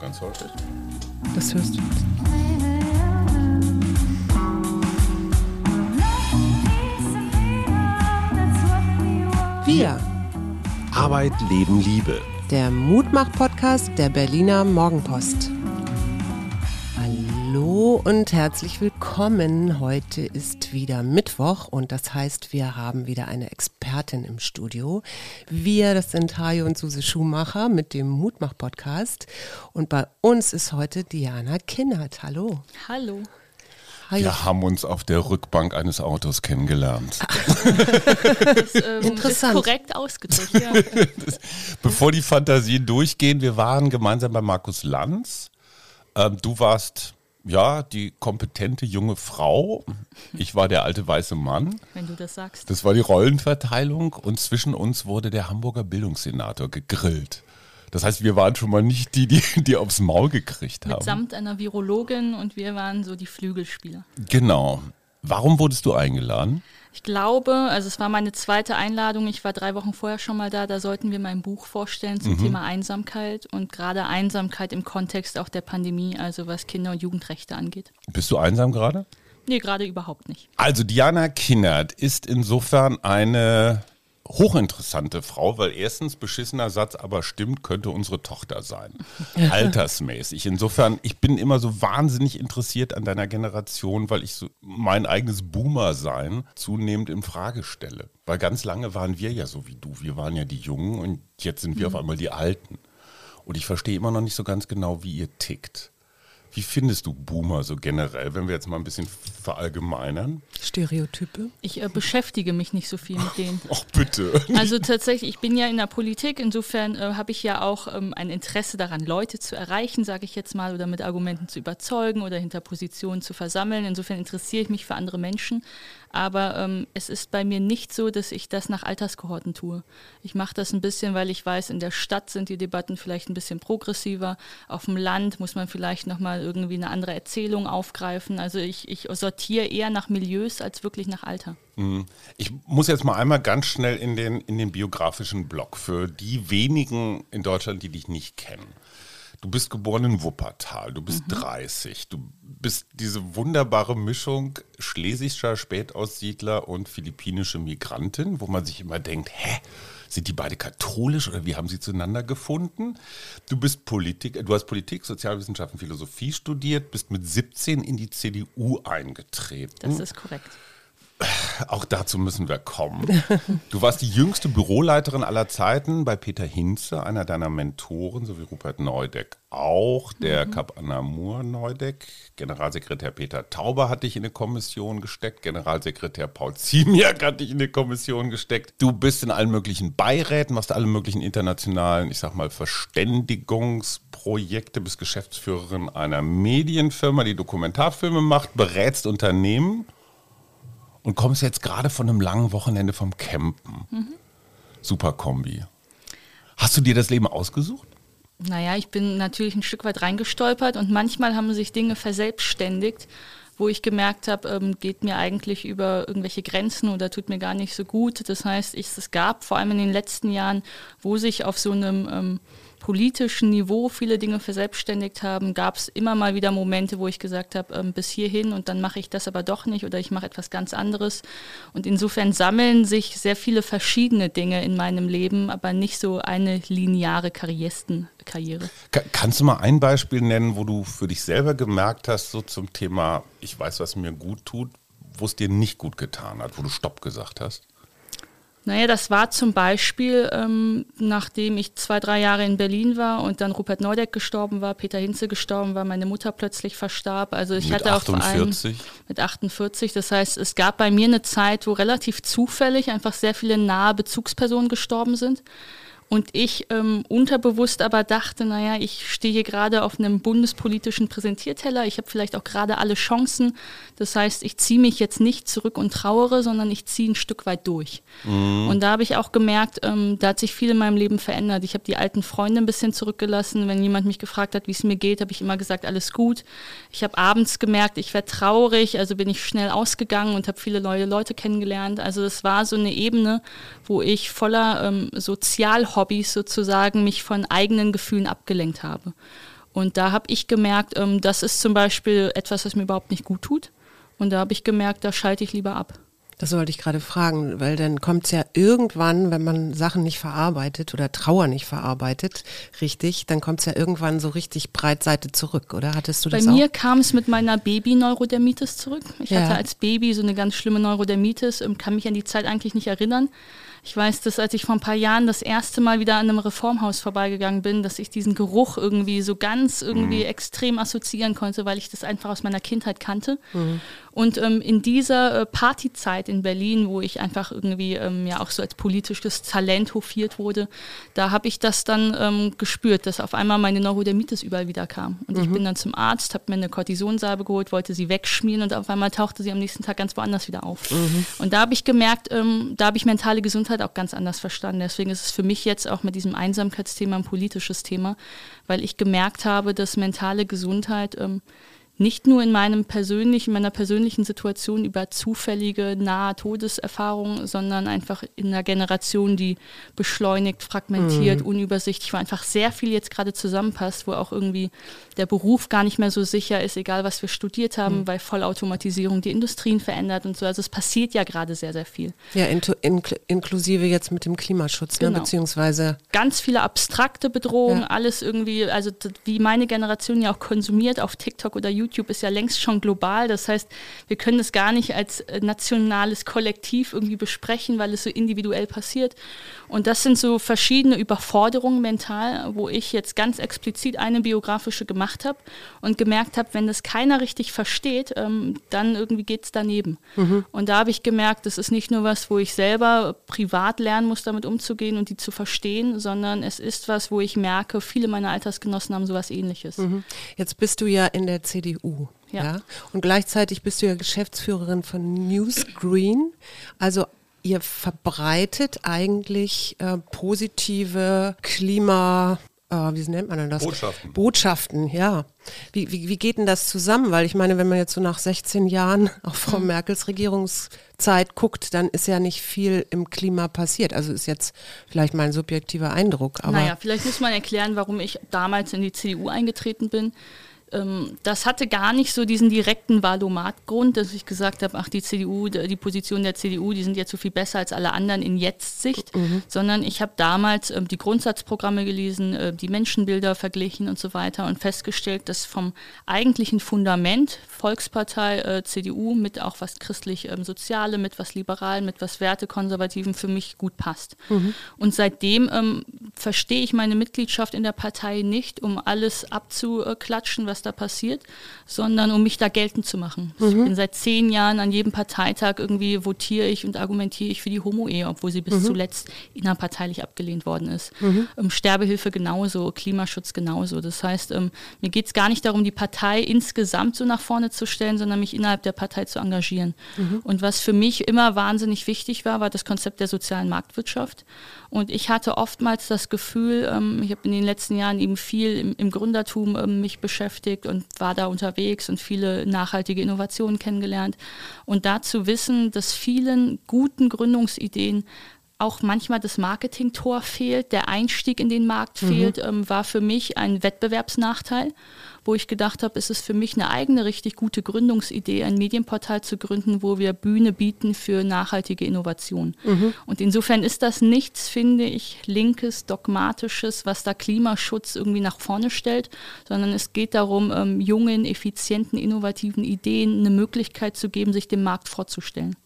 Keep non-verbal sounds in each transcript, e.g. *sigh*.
Ganz häufig. Das hörst du. Wir, Arbeit, Leben, Liebe. der Mutmach-Podcast der Berliner Morgenpost. Hallo und herzlich willkommen. Heute ist wieder Mittwoch und das heißt, wir haben wieder eine Expertin im Studio. Wir, das sind Hajo und Suse Schumacher mit dem Mutmach-Podcast. Und bei uns ist heute Diana Kinnert. Hallo. Hallo. Hajo. Wir haben uns auf der Rückbank eines Autos kennengelernt. *laughs* Das ähm, Interessant. ist korrekt ausgedrückt. Ja. *laughs* Bevor die Fantasien durchgehen, wir waren gemeinsam bei Markus Lanz. Ähm, du warst ja die kompetente junge Frau. Ich war der alte weiße Mann. Wenn du das sagst. Das war die Rollenverteilung und zwischen uns wurde der Hamburger Bildungssenator gegrillt. Das heißt, wir waren schon mal nicht die, die, die aufs Maul gekriegt haben. Mitsamt einer Virologin und wir waren so die Flügelspieler. Genau. Warum wurdest du eingeladen? Ich glaube, also es war meine zweite Einladung. Ich war drei Wochen vorher schon mal da. Da sollten wir mein Buch vorstellen zum Thema Einsamkeit und gerade Einsamkeit im Kontext auch der Pandemie, also was Kinder- und Jugendrechte angeht. Bist du einsam gerade? Nee, gerade überhaupt nicht. Also Diana Kinnert ist insofern eine hochinteressante Frau, weil erstens beschissener Satz, aber stimmt, könnte unsere Tochter sein. Altersmäßig. Insofern, ich bin immer so wahnsinnig interessiert an deiner Generation, weil ich so mein eigenes Boomer-Sein zunehmend in Frage stelle. Weil ganz lange waren wir ja so wie du. Wir waren ja die Jungen und jetzt sind wir auf einmal die Alten. Und ich verstehe immer noch nicht so ganz genau, wie ihr tickt. Wie findest du Boomer so generell, wenn wir jetzt mal ein bisschen verallgemeinern? Stereotype. Ich äh, beschäftige mich nicht so viel mit denen. *laughs* Ach bitte. Also tatsächlich, ich bin ja in der Politik, insofern äh, habe ich ja auch ähm, ein Interesse daran, Leute zu erreichen, sage ich jetzt mal, oder mit Argumenten zu überzeugen oder hinter Positionen zu versammeln. Insofern interessiere ich mich für andere Menschen. Aber ähm, es ist bei mir nicht so, dass ich das nach Alterskohorten tue. Ich mache das ein bisschen, weil ich weiß, in der Stadt sind die Debatten vielleicht ein bisschen progressiver. Auf dem Land muss man vielleicht nochmal irgendwie eine andere Erzählung aufgreifen. Also ich, ich sortiere eher nach Milieus als wirklich nach Alter. Ich muss jetzt mal einmal ganz schnell in den, in den biografischen Block für die wenigen in Deutschland, die dich nicht kennen. Du bist geboren in Wuppertal, du bist 30, du bist diese wunderbare Mischung schlesischer Spätaussiedler und philippinische Migrantin, wo man sich immer denkt, hä, sind die beide katholisch oder wie haben sie zueinander gefunden? Du bist Politik, du hast Politik, Sozialwissenschaften, Philosophie studiert, bist mit 17 in die CDU eingetreten. Das ist korrekt. Auch dazu müssen wir kommen. *laughs* Du warst die jüngste Büroleiterin aller Zeiten bei Peter Hinze, einer deiner Mentoren, sowie Rupert Neudeck auch, der Kap Anamur Neudeck. Generalsekretär Peter Tauber hat dich in eine Kommission gesteckt, Generalsekretär Paul Ziemiak hat dich in eine Kommission gesteckt. Du bist in allen möglichen Beiräten, machst alle möglichen internationalen, ich sag mal, Verständigungsprojekte, bist Geschäftsführerin einer Medienfirma, die Dokumentarfilme macht, berätst Unternehmen und kommst jetzt gerade von einem langen Wochenende vom Campen. Super Kombi. Hast du dir das Leben ausgesucht? Naja, ich bin natürlich ein Stück weit reingestolpert und manchmal haben sich Dinge verselbstständigt, wo ich gemerkt habe, ähm, geht mir eigentlich über irgendwelche Grenzen oder tut mir gar nicht so gut. Das heißt, ich, es gab vor allem in den letzten Jahren, wo sich auf so einem ähm, politischen Niveau viele Dinge verselbstständigt haben, gab es immer mal wieder Momente, wo ich gesagt habe, ähm, bis hierhin und dann mache ich das aber doch nicht oder ich mache etwas ganz anderes. Und insofern sammeln sich sehr viele verschiedene Dinge in meinem Leben, aber nicht so eine lineare Karrierestenkarriere. Ka kannst du mal ein Beispiel nennen, wo du für dich selber gemerkt hast, so zum Thema, ich weiß, was mir gut tut, wo es dir nicht gut getan hat, wo du Stopp gesagt hast? Naja, das war zum Beispiel, ähm, nachdem ich zwei, drei Jahre in Berlin war und dann Rupert Neudeck gestorben war, Peter Hinze gestorben war, meine Mutter plötzlich verstarb. Also ich Mit hatte auf 48? einem mit 48. Das heißt, es gab bei mir eine Zeit, wo relativ zufällig einfach sehr viele nahe Bezugspersonen gestorben sind. Und ich ähm, unterbewusst aber dachte, naja, ich stehe hier gerade auf einem bundespolitischen Präsentierteller, ich habe vielleicht auch gerade alle Chancen. Das heißt, ich ziehe mich jetzt nicht zurück und trauere, sondern ich ziehe ein Stück weit durch. Und da habe ich auch gemerkt, ähm, da hat sich viel in meinem Leben verändert. Ich habe die alten Freunde ein bisschen zurückgelassen. Wenn jemand mich gefragt hat, wie es mir geht, habe ich immer gesagt, alles gut. Ich habe abends gemerkt, ich werde traurig, also bin ich schnell ausgegangen und habe viele neue Leute kennengelernt. Also das war so eine Ebene, wo ich voller ähm, Sozialhobbys sozusagen mich von eigenen Gefühlen abgelenkt habe. Und da habe ich gemerkt, ähm, das ist zum Beispiel etwas, was mir überhaupt nicht gut tut. Und da habe ich gemerkt, da schalte ich lieber ab. Das wollte ich gerade fragen, weil dann kommt es ja irgendwann, wenn man Sachen nicht verarbeitet oder Trauer nicht verarbeitet, richtig, dann kommt es ja irgendwann so richtig breitseite zurück, oder? Hattest du Bei das mir auch? kam es mit meiner Baby-Neurodermitis zurück. Ich Ja. hatte als Baby so eine ganz schlimme Neurodermitis, ähm, kann mich an die Zeit eigentlich nicht erinnern. Ich weiß, dass als ich vor ein paar Jahren das erste Mal wieder an einem Reformhaus vorbeigegangen bin, dass ich diesen Geruch irgendwie so ganz irgendwie extrem assoziieren konnte, weil ich das einfach aus meiner Kindheit kannte. Und ähm, in dieser äh, Partyzeit in Berlin, wo ich einfach irgendwie ähm, ja auch so als politisches Talent hofiert wurde, da habe ich das dann ähm, gespürt, dass auf einmal meine Neurodermitis überall wieder kam. Und ich bin dann zum Arzt, habe mir eine Cortisonsalbe geholt, wollte sie wegschmieren und auf einmal tauchte sie am nächsten Tag ganz woanders wieder auf. Und da habe ich gemerkt, ähm, da habe ich mentale Gesundheit auch ganz anders verstanden. Deswegen ist es für mich jetzt auch mit diesem Einsamkeitsthema ein politisches Thema, weil ich gemerkt habe, dass mentale Gesundheit ähm, nicht nur in meinem persönlichen, meiner persönlichen Situation über zufällige nahe Todeserfahrungen, sondern einfach in einer Generation, die beschleunigt, fragmentiert, unübersichtlich, wo einfach sehr viel jetzt gerade zusammenpasst, wo auch irgendwie der Beruf gar nicht mehr so sicher ist, egal was wir studiert haben, weil Vollautomatisierung die Industrien verändert und so. Also es passiert ja gerade sehr, sehr viel. Ja, intu- inkl inklusive jetzt mit dem Klimaschutz, ne? Genau. beziehungsweise ganz viele abstrakte Bedrohungen, Ja. alles irgendwie, also wie meine Generation ja auch konsumiert auf TikTok oder YouTube, ist ja längst schon global. Das heißt, wir können das gar nicht als äh, nationales Kollektiv irgendwie besprechen, weil es so individuell passiert. Und das sind so verschiedene Überforderungen mental, wo ich jetzt ganz explizit eine biografische gemacht habe und gemerkt habe, wenn das keiner richtig versteht, ähm, dann irgendwie geht es daneben. Und da habe ich gemerkt, das ist nicht nur was, wo ich selber privat lernen muss, damit umzugehen und die zu verstehen, sondern es ist was, wo ich merke, viele meiner Altersgenossen haben sowas ähnliches. jetzt bist du ja in der CDU. Ja. Ja. Und gleichzeitig bist du ja Geschäftsführerin von Newsgreen. Also ihr verbreitet eigentlich äh, positive Klima, äh, wie nennt man denn das? Botschaften. Botschaften, ja. Wie, wie, wie geht denn das zusammen? Weil ich meine, wenn man jetzt so nach 16 Jahren *laughs* auf Frau Mhm. Merkels Regierungszeit guckt, dann ist ja nicht viel im Klima passiert. Also ist jetzt vielleicht mein subjektiver Eindruck. Aber naja, vielleicht muss man erklären, warum ich damals in die CDU eingetreten bin. Ähm, Das hatte gar nicht so diesen direkten Valomat-Grund, dass ich gesagt habe, ach, die CDU, die Position der CDU, die sind jetzt so viel besser als alle anderen in Jetzt-Sicht, sondern ich habe damals ähm, die Grundsatzprogramme gelesen, äh, die Menschenbilder verglichen und so weiter und festgestellt, dass vom eigentlichen Fundament Volkspartei äh, CDU mit auch was christlich-soziale, mit was Liberalen, mit was Wertekonservativen für mich gut passt. Und seitdem ähm, verstehe ich meine Mitgliedschaft in der Partei nicht, um alles abzuklatschen, was da passiert, sondern um mich da geltend zu machen. Ich bin seit zehn Jahren an jedem Parteitag irgendwie votiere ich und argumentiere ich für die Homo-Ehe, obwohl sie bis zuletzt innerparteilich abgelehnt worden ist. Ähm, Sterbehilfe genauso, Klimaschutz genauso. Das heißt, ähm, mir geht es gar nicht darum, die Partei insgesamt so nach vorne zu stellen, sondern mich innerhalb der Partei zu engagieren. Und was für mich immer wahnsinnig wichtig war, war das Konzept der sozialen Marktwirtschaft. Und ich hatte oftmals das Gefühl, ähm, ich habe in den letzten Jahren eben viel im, im Gründertum ähm, mich beschäftigt und war da unterwegs und viele nachhaltige Innovationen kennengelernt. Und da zu wissen, dass vielen guten Gründungsideen auch manchmal das Marketingtor fehlt, der Einstieg in den Markt fehlt, ähm, war für mich ein Wettbewerbsnachteil, wo ich gedacht habe, es ist für mich eine eigene richtig gute Gründungsidee, ein Medienportal zu gründen, wo wir Bühne bieten für nachhaltige Innovation. Und insofern ist das nichts, finde ich, linkes, dogmatisches, was da Klimaschutz irgendwie nach vorne stellt, sondern es geht darum, ähm, jungen, effizienten, innovativen Ideen eine Möglichkeit zu geben, sich dem Markt vorzustellen.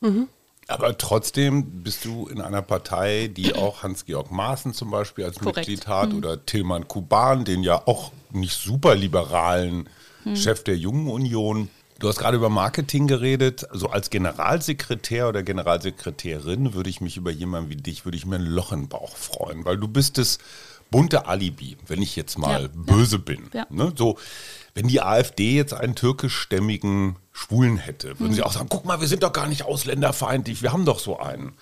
Aber trotzdem bist du in einer Partei, die auch Hans-Georg Maaßen zum Beispiel als Korrekt. Mitglied hat oder Tilman Kuban, den ja auch nicht super liberalen Chef der Jungen Union. Du hast gerade über Marketing geredet. Also als Generalsekretär oder Generalsekretärin würde ich mich über jemanden wie dich, würde ich mir ein Loch im Bauch freuen, weil du bist das bunte Alibi, wenn ich jetzt mal Ja. böse bin. Ja. Ne? So, wenn die AfD jetzt einen türkischstämmigen Schwulen hätte, würden sie auch sagen, guck mal, wir sind doch gar nicht ausländerfeindlich, wir haben doch so einen.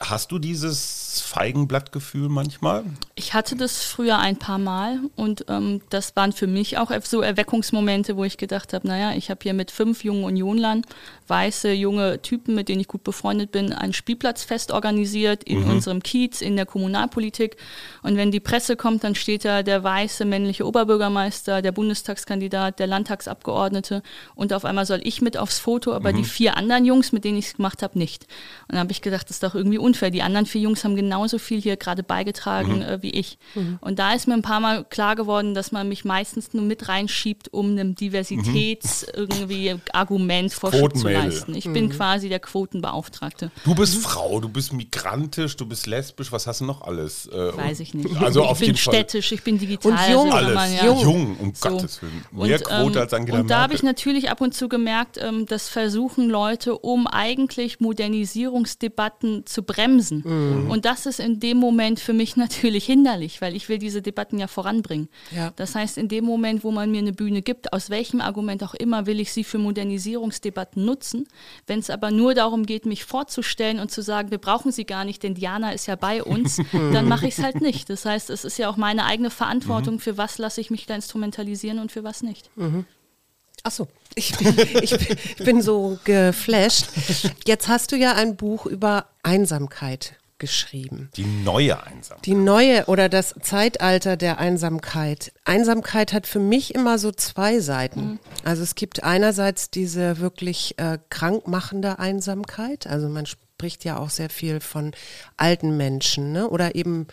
Hast du dieses Feigenblattgefühl manchmal? Ich hatte das früher ein paar Mal und ähm, das waren für mich auch so Erweckungsmomente, wo ich gedacht habe, naja, ich habe hier mit fünf jungen Unionlern, weiße junge Typen, mit denen ich gut befreundet bin, ein Spielplatzfest organisiert in mhm. unserem Kiez, in der Kommunalpolitik. Und wenn die Presse kommt, dann steht da der weiße männliche Oberbürgermeister, der Bundestagskandidat, der Landtagsabgeordnete und auf einmal soll ich mit aufs Foto, aber mhm. die vier anderen Jungs, mit denen ich es gemacht habe, nicht. Und dann habe ich gedacht, das ist doch irgendwie unfair. Die anderen vier Jungs haben genauso viel hier gerade beigetragen mhm. äh, wie ich. Mhm. Und da ist mir ein paar Mal klar geworden, dass man mich meistens nur mit reinschiebt, um einem Diversitäts mhm. irgendwie Argument Vorschub zu leisten. Ich bin mhm. quasi der Quotenbeauftragte. Du bist mhm. Frau, du bist migrantisch, du bist lesbisch, was hast du noch alles? Äh, Weiß ich nicht. Also ich auf bin städtisch, ich bin digital. Und jung, alles. Man, ja. jung, um so. Gottes Willen. Mehr und, Quote ähm, als Angela Und da habe ich natürlich ab und zu gemerkt, ähm, dass versuchen Leute, um eigentlich Modernisierungsdebatten zu bremsen. Mhm. Und das ist in dem Moment für mich *laughs* natürlich hinderlich, weil ich will diese Debatten ja voranbringen. Ja. Das heißt, in dem Moment, wo man mir eine Bühne gibt, aus welchem Argument auch immer, will ich sie für Modernisierungsdebatten nutzen. Wenn es aber nur darum geht, mich vorzustellen und zu sagen, wir brauchen sie gar nicht, denn Diana ist ja bei uns, *laughs* dann mache ich es halt nicht. Das heißt, es ist ja auch meine eigene Verantwortung, mhm. für was lasse ich mich da instrumentalisieren und für was nicht. Mhm. Achso, ich bin, *laughs* ich, bin, ich bin so geflasht. Jetzt hast du ja ein Buch über Einsamkeit geschrieben. Die neue Einsamkeit. Die neue oder das Zeitalter der Einsamkeit. Einsamkeit hat für mich immer so zwei Seiten. Mhm. Also es gibt einerseits diese wirklich äh, krankmachende Einsamkeit. Also man spricht ja auch sehr viel von alten Menschen ne? oder eben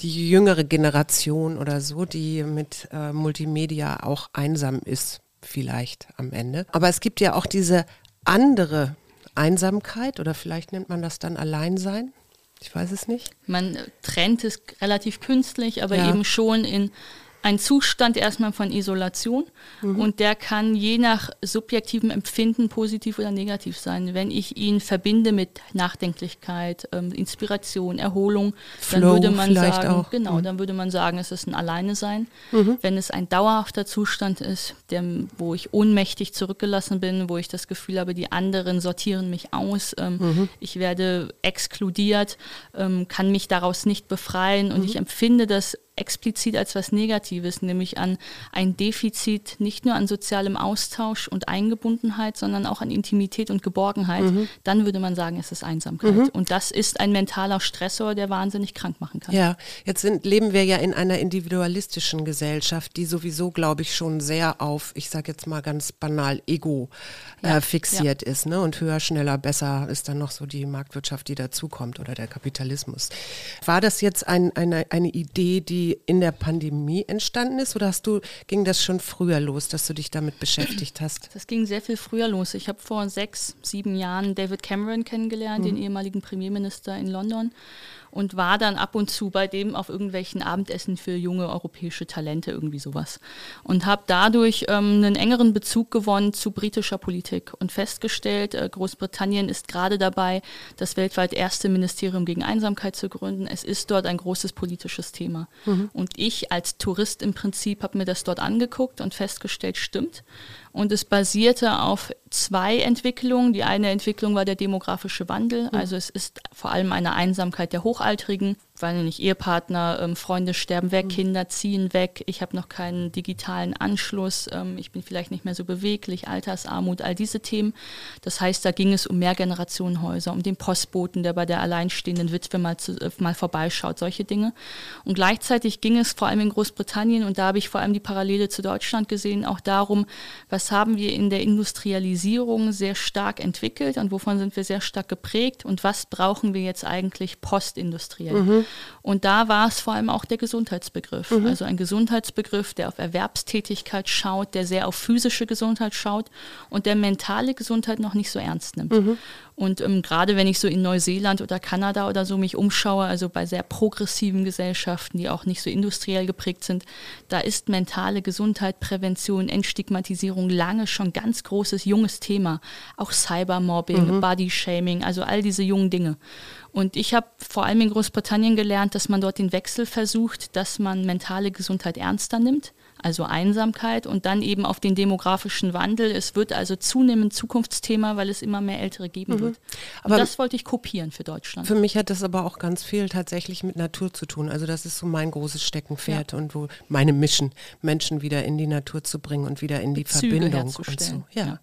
die jüngere Generation oder so, die mit äh, Multimedia auch einsam ist vielleicht am Ende. Aber es gibt ja auch diese andere Einsamkeit oder vielleicht nennt man das dann Alleinsein. Ich weiß es nicht. Man trennt es relativ künstlich, aber ja. eben schon in ein Zustand erstmal von Isolation mhm. und der kann je nach subjektivem Empfinden positiv oder negativ sein. Wenn ich ihn verbinde mit Nachdenklichkeit, ähm, Inspiration, Erholung, Flow dann würde man sagen, auch. genau, mhm. dann würde man sagen, es ist ein Alleine sein. Mhm. Wenn es ein dauerhafter Zustand ist, der, wo ich ohnmächtig zurückgelassen bin, wo ich das Gefühl habe, die anderen sortieren mich aus, ähm, mhm. ich werde exkludiert, ähm, kann mich daraus nicht befreien und mhm. ich empfinde das explizit als was Negatives, nämlich an ein Defizit nicht nur an sozialem Austausch und Eingebundenheit, sondern auch an Intimität und Geborgenheit, mhm. dann würde man sagen, es ist Einsamkeit. Mhm. Und das ist ein mentaler Stressor, der wahnsinnig krank machen kann. Ja, jetzt sind, leben wir ja in einer individualistischen Gesellschaft, die sowieso, glaube ich, schon sehr auf, ich sage jetzt mal ganz banal, Ego äh, ja, fixiert ja. ist. Ne? Und höher, schneller, besser ist dann noch so die Marktwirtschaft, die dazukommt oder der Kapitalismus. War das jetzt ein, eine, eine Idee, die in der Pandemie entstanden ist oder hast du, ging das schon früher los, dass du dich damit beschäftigt hast? Das ging sehr viel früher los. Ich habe vor sechs, sieben Jahren David Cameron kennengelernt, mhm. den ehemaligen Premierminister in London und war dann ab und zu bei dem auf irgendwelchen Abendessen für junge europäische Talente, irgendwie sowas. Und habe dadurch ähm, einen engeren Bezug gewonnen zu britischer Politik und festgestellt, äh, Großbritannien ist gerade dabei, das weltweit erste Ministerium gegen Einsamkeit zu gründen. Es ist dort ein großes politisches Thema. Mhm. Und ich als Tourist im Prinzip habe mir das dort angeguckt und festgestellt, stimmt. Und es basierte auf zwei Entwicklungen. Die eine Entwicklung war der demografische Wandel. Also es ist vor allem eine Einsamkeit der Hochaltrigen weil nicht Ehepartner, ähm, Freunde sterben weg, mhm. Kinder ziehen weg, ich habe noch keinen digitalen Anschluss, ähm, ich bin vielleicht nicht mehr so beweglich, Altersarmut, all diese Themen. Das heißt, da ging es um Mehrgenerationenhäuser, um den Postboten, der bei der alleinstehenden Witwe mal, zu, äh, mal vorbeischaut, solche Dinge. Und gleichzeitig ging es vor allem in Großbritannien, und da habe ich vor allem die Parallele zu Deutschland gesehen, auch darum, was haben wir in der Industrialisierung sehr stark entwickelt und wovon sind wir sehr stark geprägt und was brauchen wir jetzt eigentlich postindustriell. Mhm. Und da war es vor allem auch der Gesundheitsbegriff. Mhm. Also ein Gesundheitsbegriff, der auf Erwerbstätigkeit schaut, der sehr auf physische Gesundheit schaut und der mentale Gesundheit noch nicht so ernst nimmt. Mhm. Und ähm, gerade wenn ich so in Neuseeland oder Kanada oder so mich umschaue, also bei sehr progressiven Gesellschaften, die auch nicht so industriell geprägt sind, da ist mentale Gesundheit, Prävention, Entstigmatisierung lange schon ganz großes, junges Thema. Auch Cybermobbing, mhm. Bodyshaming, also all diese jungen Dinge. Und ich habe vor allem in Großbritannien gelernt, dass man dort den Wechsel versucht, dass man mentale Gesundheit ernster nimmt also Einsamkeit und dann eben auf den demografischen Wandel. Es wird also zunehmend Zukunftsthema, weil es immer mehr Ältere geben mhm. wird. Und aber das wollte ich kopieren für Deutschland. Für mich hat das aber auch ganz viel tatsächlich mit Natur zu tun. Also das ist so mein großes Steckenpferd ja. und wo meine Mission, Menschen wieder in die Natur zu bringen und wieder in die Züge Verbindung und so. ja. ja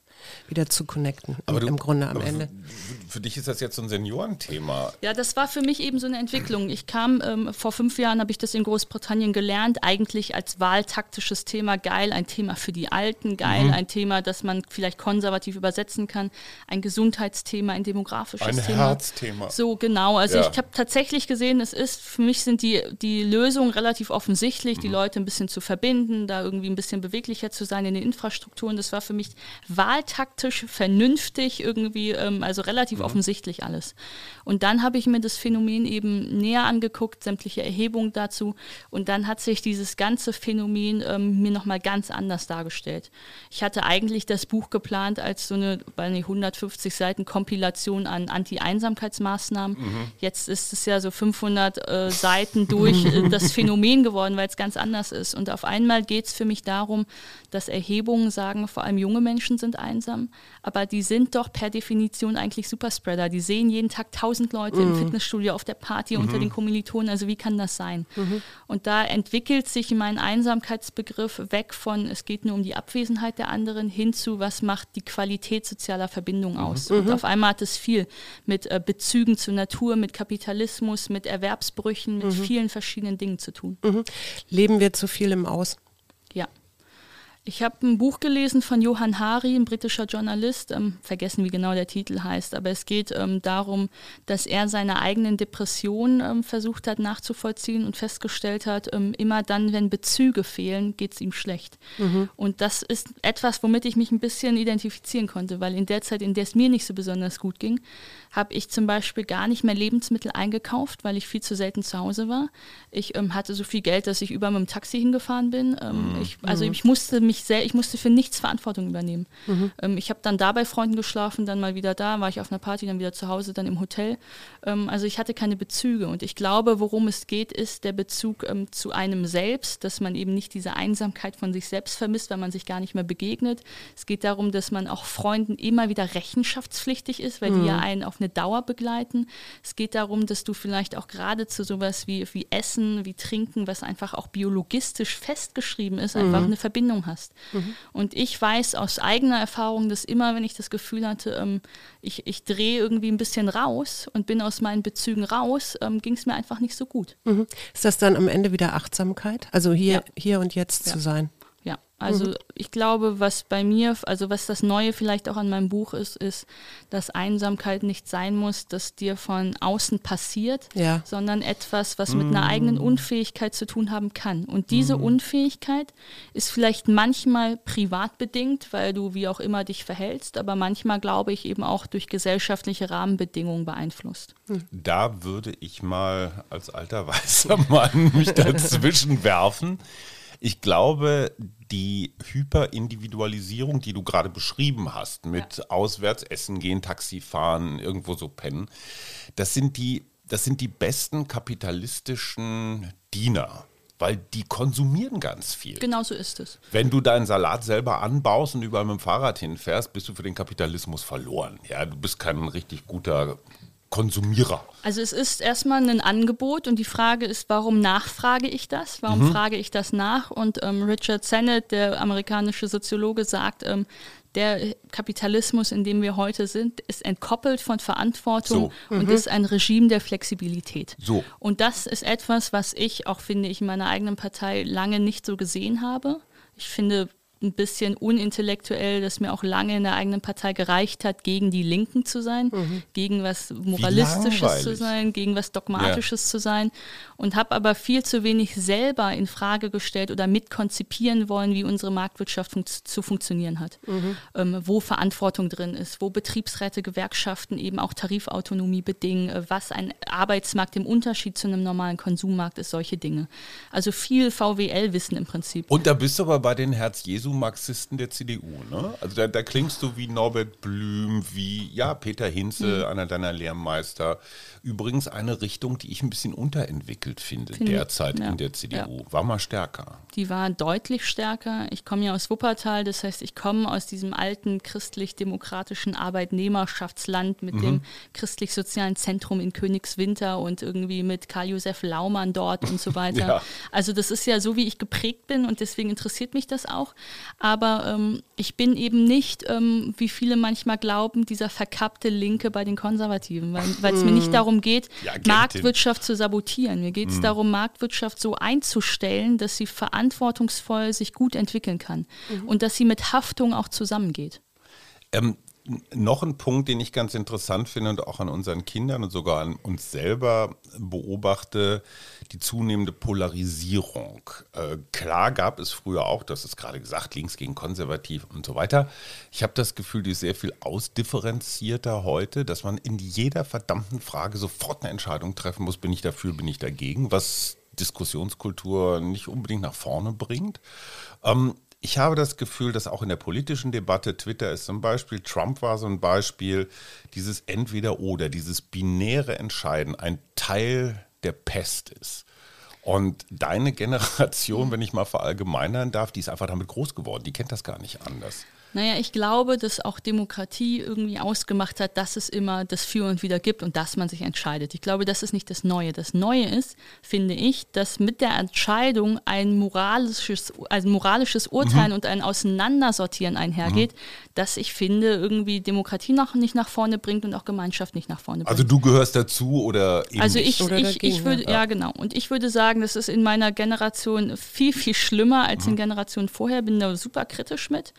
wieder zu connecten aber du, im Grunde am Ende. Für, für, dich ist das jetzt so ein Seniorenthema. Ja, das war für mich eben so eine Entwicklung. Ich kam, ähm, vor fünf Jahren habe ich das in Großbritannien gelernt, eigentlich als wahltaktisches Thema geil, ein Thema für die Alten, geil, mhm. ein Thema, das man vielleicht konservativ übersetzen kann, ein Gesundheitsthema, ein demografisches ein Thema. Ein Herzthema. So, genau. Also ja. ich habe tatsächlich gesehen, es ist, für mich sind die, die Lösungen relativ offensichtlich, mhm. die Leute ein bisschen zu verbinden, da irgendwie ein bisschen beweglicher zu sein in den Infrastrukturen. Das war für mich wahltaktisch taktisch, vernünftig irgendwie, ähm, also relativ mhm. offensichtlich alles. Und dann habe ich mir das Phänomen eben näher angeguckt, sämtliche Erhebungen dazu. Und dann hat sich dieses ganze Phänomen ähm, mir nochmal ganz anders dargestellt. Ich hatte eigentlich das Buch geplant als so eine bei 150 Seiten Kompilation an Anti-Einsamkeitsmaßnahmen. Mhm. Jetzt ist es ja so 500 äh, Seiten durch äh, *laughs* das Phänomen geworden, weil es ganz anders ist. Und auf einmal geht es für mich darum, dass Erhebungen sagen, vor allem junge Menschen sind einsam, aber die sind doch per Definition eigentlich Superspreader. Die sehen jeden Tag tausend Leute mhm. im Fitnessstudio, auf der Party, mhm. unter den Kommilitonen. Also wie kann das sein? Mhm. Und da entwickelt sich mein Einsamkeitsbegriff weg von, es geht nur um die Abwesenheit der anderen, hin zu, was macht die Qualität sozialer Verbindung aus. Mhm. Und auf einmal hat es viel mit äh, Bezügen zur Natur, mit Kapitalismus, mit Erwerbsbrüchen, mit mhm. vielen verschiedenen Dingen zu tun. Mhm. Leben wir zu viel im Aus? Ja. Ich habe ein Buch gelesen von Johann Hari, ein britischer Journalist, ähm, vergessen, wie genau der Titel heißt, aber es geht ähm, darum, dass er seine eigenen Depressionen ähm, versucht hat nachzuvollziehen und festgestellt hat, ähm, immer dann, wenn Bezüge fehlen, geht es ihm schlecht. Mhm. Und das ist etwas, womit ich mich ein bisschen identifizieren konnte, weil in der Zeit, in der es mir nicht so besonders gut ging, habe ich zum Beispiel gar nicht mehr Lebensmittel eingekauft, weil ich viel zu selten zu Hause war. Ich ähm, hatte so viel Geld, dass ich über mit dem Taxi hingefahren bin. Ähm, mhm. ich, also mhm. ich musste mich sehr, ich musste für nichts Verantwortung übernehmen. Mhm. Ähm, ich habe dann da bei Freunden geschlafen, dann mal wieder da, war ich auf einer Party, dann wieder zu Hause, dann im Hotel. Ähm, also ich hatte keine Bezüge und ich glaube, worum es geht, ist der Bezug ähm, zu einem selbst, dass man eben nicht diese Einsamkeit von sich selbst vermisst, weil man sich gar nicht mehr begegnet. Es geht darum, dass man auch Freunden immer wieder rechenschaftspflichtig ist, weil die ja mhm. einen auf eine eine Dauer begleiten. Es geht darum, dass du vielleicht auch gerade zu sowas wie, wie Essen, wie Trinken, was einfach auch biologistisch festgeschrieben ist, einfach mhm. eine Verbindung hast. Mhm. Und ich weiß aus eigener Erfahrung, dass immer, wenn ich das Gefühl hatte, ähm, ich, ich drehe irgendwie ein bisschen raus und bin aus meinen Bezügen raus, ähm, ging es mir einfach nicht so gut. Mhm. Ist das dann am Ende wieder Achtsamkeit? Also hier, ja. hier und jetzt ja. zu sein? Also mhm. ich glaube, was bei mir, also was das Neue vielleicht auch an meinem Buch ist, ist, dass Einsamkeit nicht sein muss, dass dir von außen passiert, ja. sondern etwas, was mhm. mit einer eigenen Unfähigkeit zu tun haben kann. Und diese mhm. Unfähigkeit ist vielleicht manchmal privat bedingt, weil du wie auch immer dich verhältst, aber manchmal glaube ich eben auch durch gesellschaftliche Rahmenbedingungen beeinflusst. Hm. Da würde ich mal als alter *laughs* weißer Mann mich dazwischen werfen. Ich glaube, die Hyperindividualisierung, die du gerade beschrieben hast, mit ja. auswärts essen gehen, Taxi fahren, irgendwo so pennen, das sind die, das sind die besten kapitalistischen Diener weil die konsumieren ganz viel. Genau so ist es. Wenn du deinen Salat selber anbaust und überall mit dem Fahrrad hinfährst, bist du für den Kapitalismus verloren. Ja, du bist kein richtig guter Konsumierer? Also es ist erstmal ein Angebot und die Frage ist, warum nachfrage ich das? Warum mhm. frage ich das nach? Und ähm, Richard Sennett, der amerikanische Soziologe, sagt, ähm, der Kapitalismus, in dem wir heute sind, ist entkoppelt von Verantwortung so. und mhm. ist ein Regime der Flexibilität. So. Und das ist etwas, was ich auch finde ich in meiner eigenen Partei lange nicht so gesehen habe. Ich finde, ein bisschen unintellektuell, das mir auch lange in der eigenen Partei gereicht hat, gegen die Linken zu sein, mhm. gegen was Moralistisches zu sein, gegen was Dogmatisches ja. zu sein und habe aber viel zu wenig selber in Frage gestellt oder mitkonzipieren wollen, wie unsere Marktwirtschaft fun zu funktionieren hat, mhm. ähm, wo Verantwortung drin ist, wo Betriebsräte, Gewerkschaften eben auch Tarifautonomie bedingen, äh, was ein Arbeitsmarkt im Unterschied zu einem normalen Konsummarkt ist, solche Dinge. Also viel VWL-Wissen im Prinzip. Und da bist du aber bei den Herz-Jesu Jesu-Marxisten der CDU, ne? Also da, da, klingst du wie Norbert Blüm, wie ja Peter Hinze, mhm. einer deiner Lehrmeister. Übrigens eine Richtung, die ich ein bisschen unterentwickelt finde Find derzeit ja. in der CDU. Ja. War mal stärker. Die war deutlich stärker. Ich komme ja aus Wuppertal, das heißt, ich komme aus diesem alten christlich-demokratischen Arbeitnehmerschaftsland mit mhm. dem christlich-sozialen Zentrum in Königswinter und irgendwie mit Karl-Josef Laumann dort und so *laughs* weiter. ja. Also das ist ja so, wie ich geprägt bin und deswegen interessiert mich das auch. Aber ähm, ich bin eben nicht, ähm, wie viele manchmal glauben, dieser verkappte Linke bei den Konservativen, weil es mir nicht darum geht, ja, Marktwirtschaft zu sabotieren. Mir geht es mhm. darum, Marktwirtschaft so einzustellen, dass sie verantwortungsvoll sich gut entwickeln kann mhm. und dass sie mit Haftung auch zusammengeht. Ähm, noch ein Punkt, den ich ganz interessant finde und auch an unseren Kindern und sogar an uns selber beobachte, die zunehmende Polarisierung. Äh, klar gab es früher auch, das ist gerade gesagt, links gegen konservativ und so weiter. Ich habe das Gefühl, die ist sehr viel ausdifferenzierter heute, dass man in jeder verdammten Frage sofort eine Entscheidung treffen muss, bin ich dafür, bin ich dagegen, was Diskussionskultur nicht unbedingt nach vorne bringt. Ähm, ich habe das Gefühl, dass auch in der politischen Debatte, Twitter ist zum Beispiel, Trump war so ein Beispiel, dieses Entweder-Oder, dieses binäre Entscheiden ein Teil der Pest ist. Und deine Generation, wenn ich mal verallgemeinern darf, die ist einfach damit groß geworden. Die kennt das gar nicht anders. Naja, ich glaube, dass auch Demokratie irgendwie ausgemacht hat, dass es immer das Für und Wider gibt und dass man sich entscheidet. Ich glaube, das ist nicht das Neue. Das Neue ist, finde ich, dass mit der Entscheidung ein moralisches, ein moralisches Urteilen mhm. und ein Auseinandersortieren einhergeht, mhm. dass ich finde, irgendwie Demokratie noch nicht nach vorne bringt und auch Gemeinschaft nicht nach vorne bringt. Also du gehörst dazu oder eben Also ich, oder ich, ich würde, ja. ja genau. Und ich würde sagen, das ist in meiner Generation viel, viel schlimmer als mhm. in Generationen vorher. Bin da super kritisch mit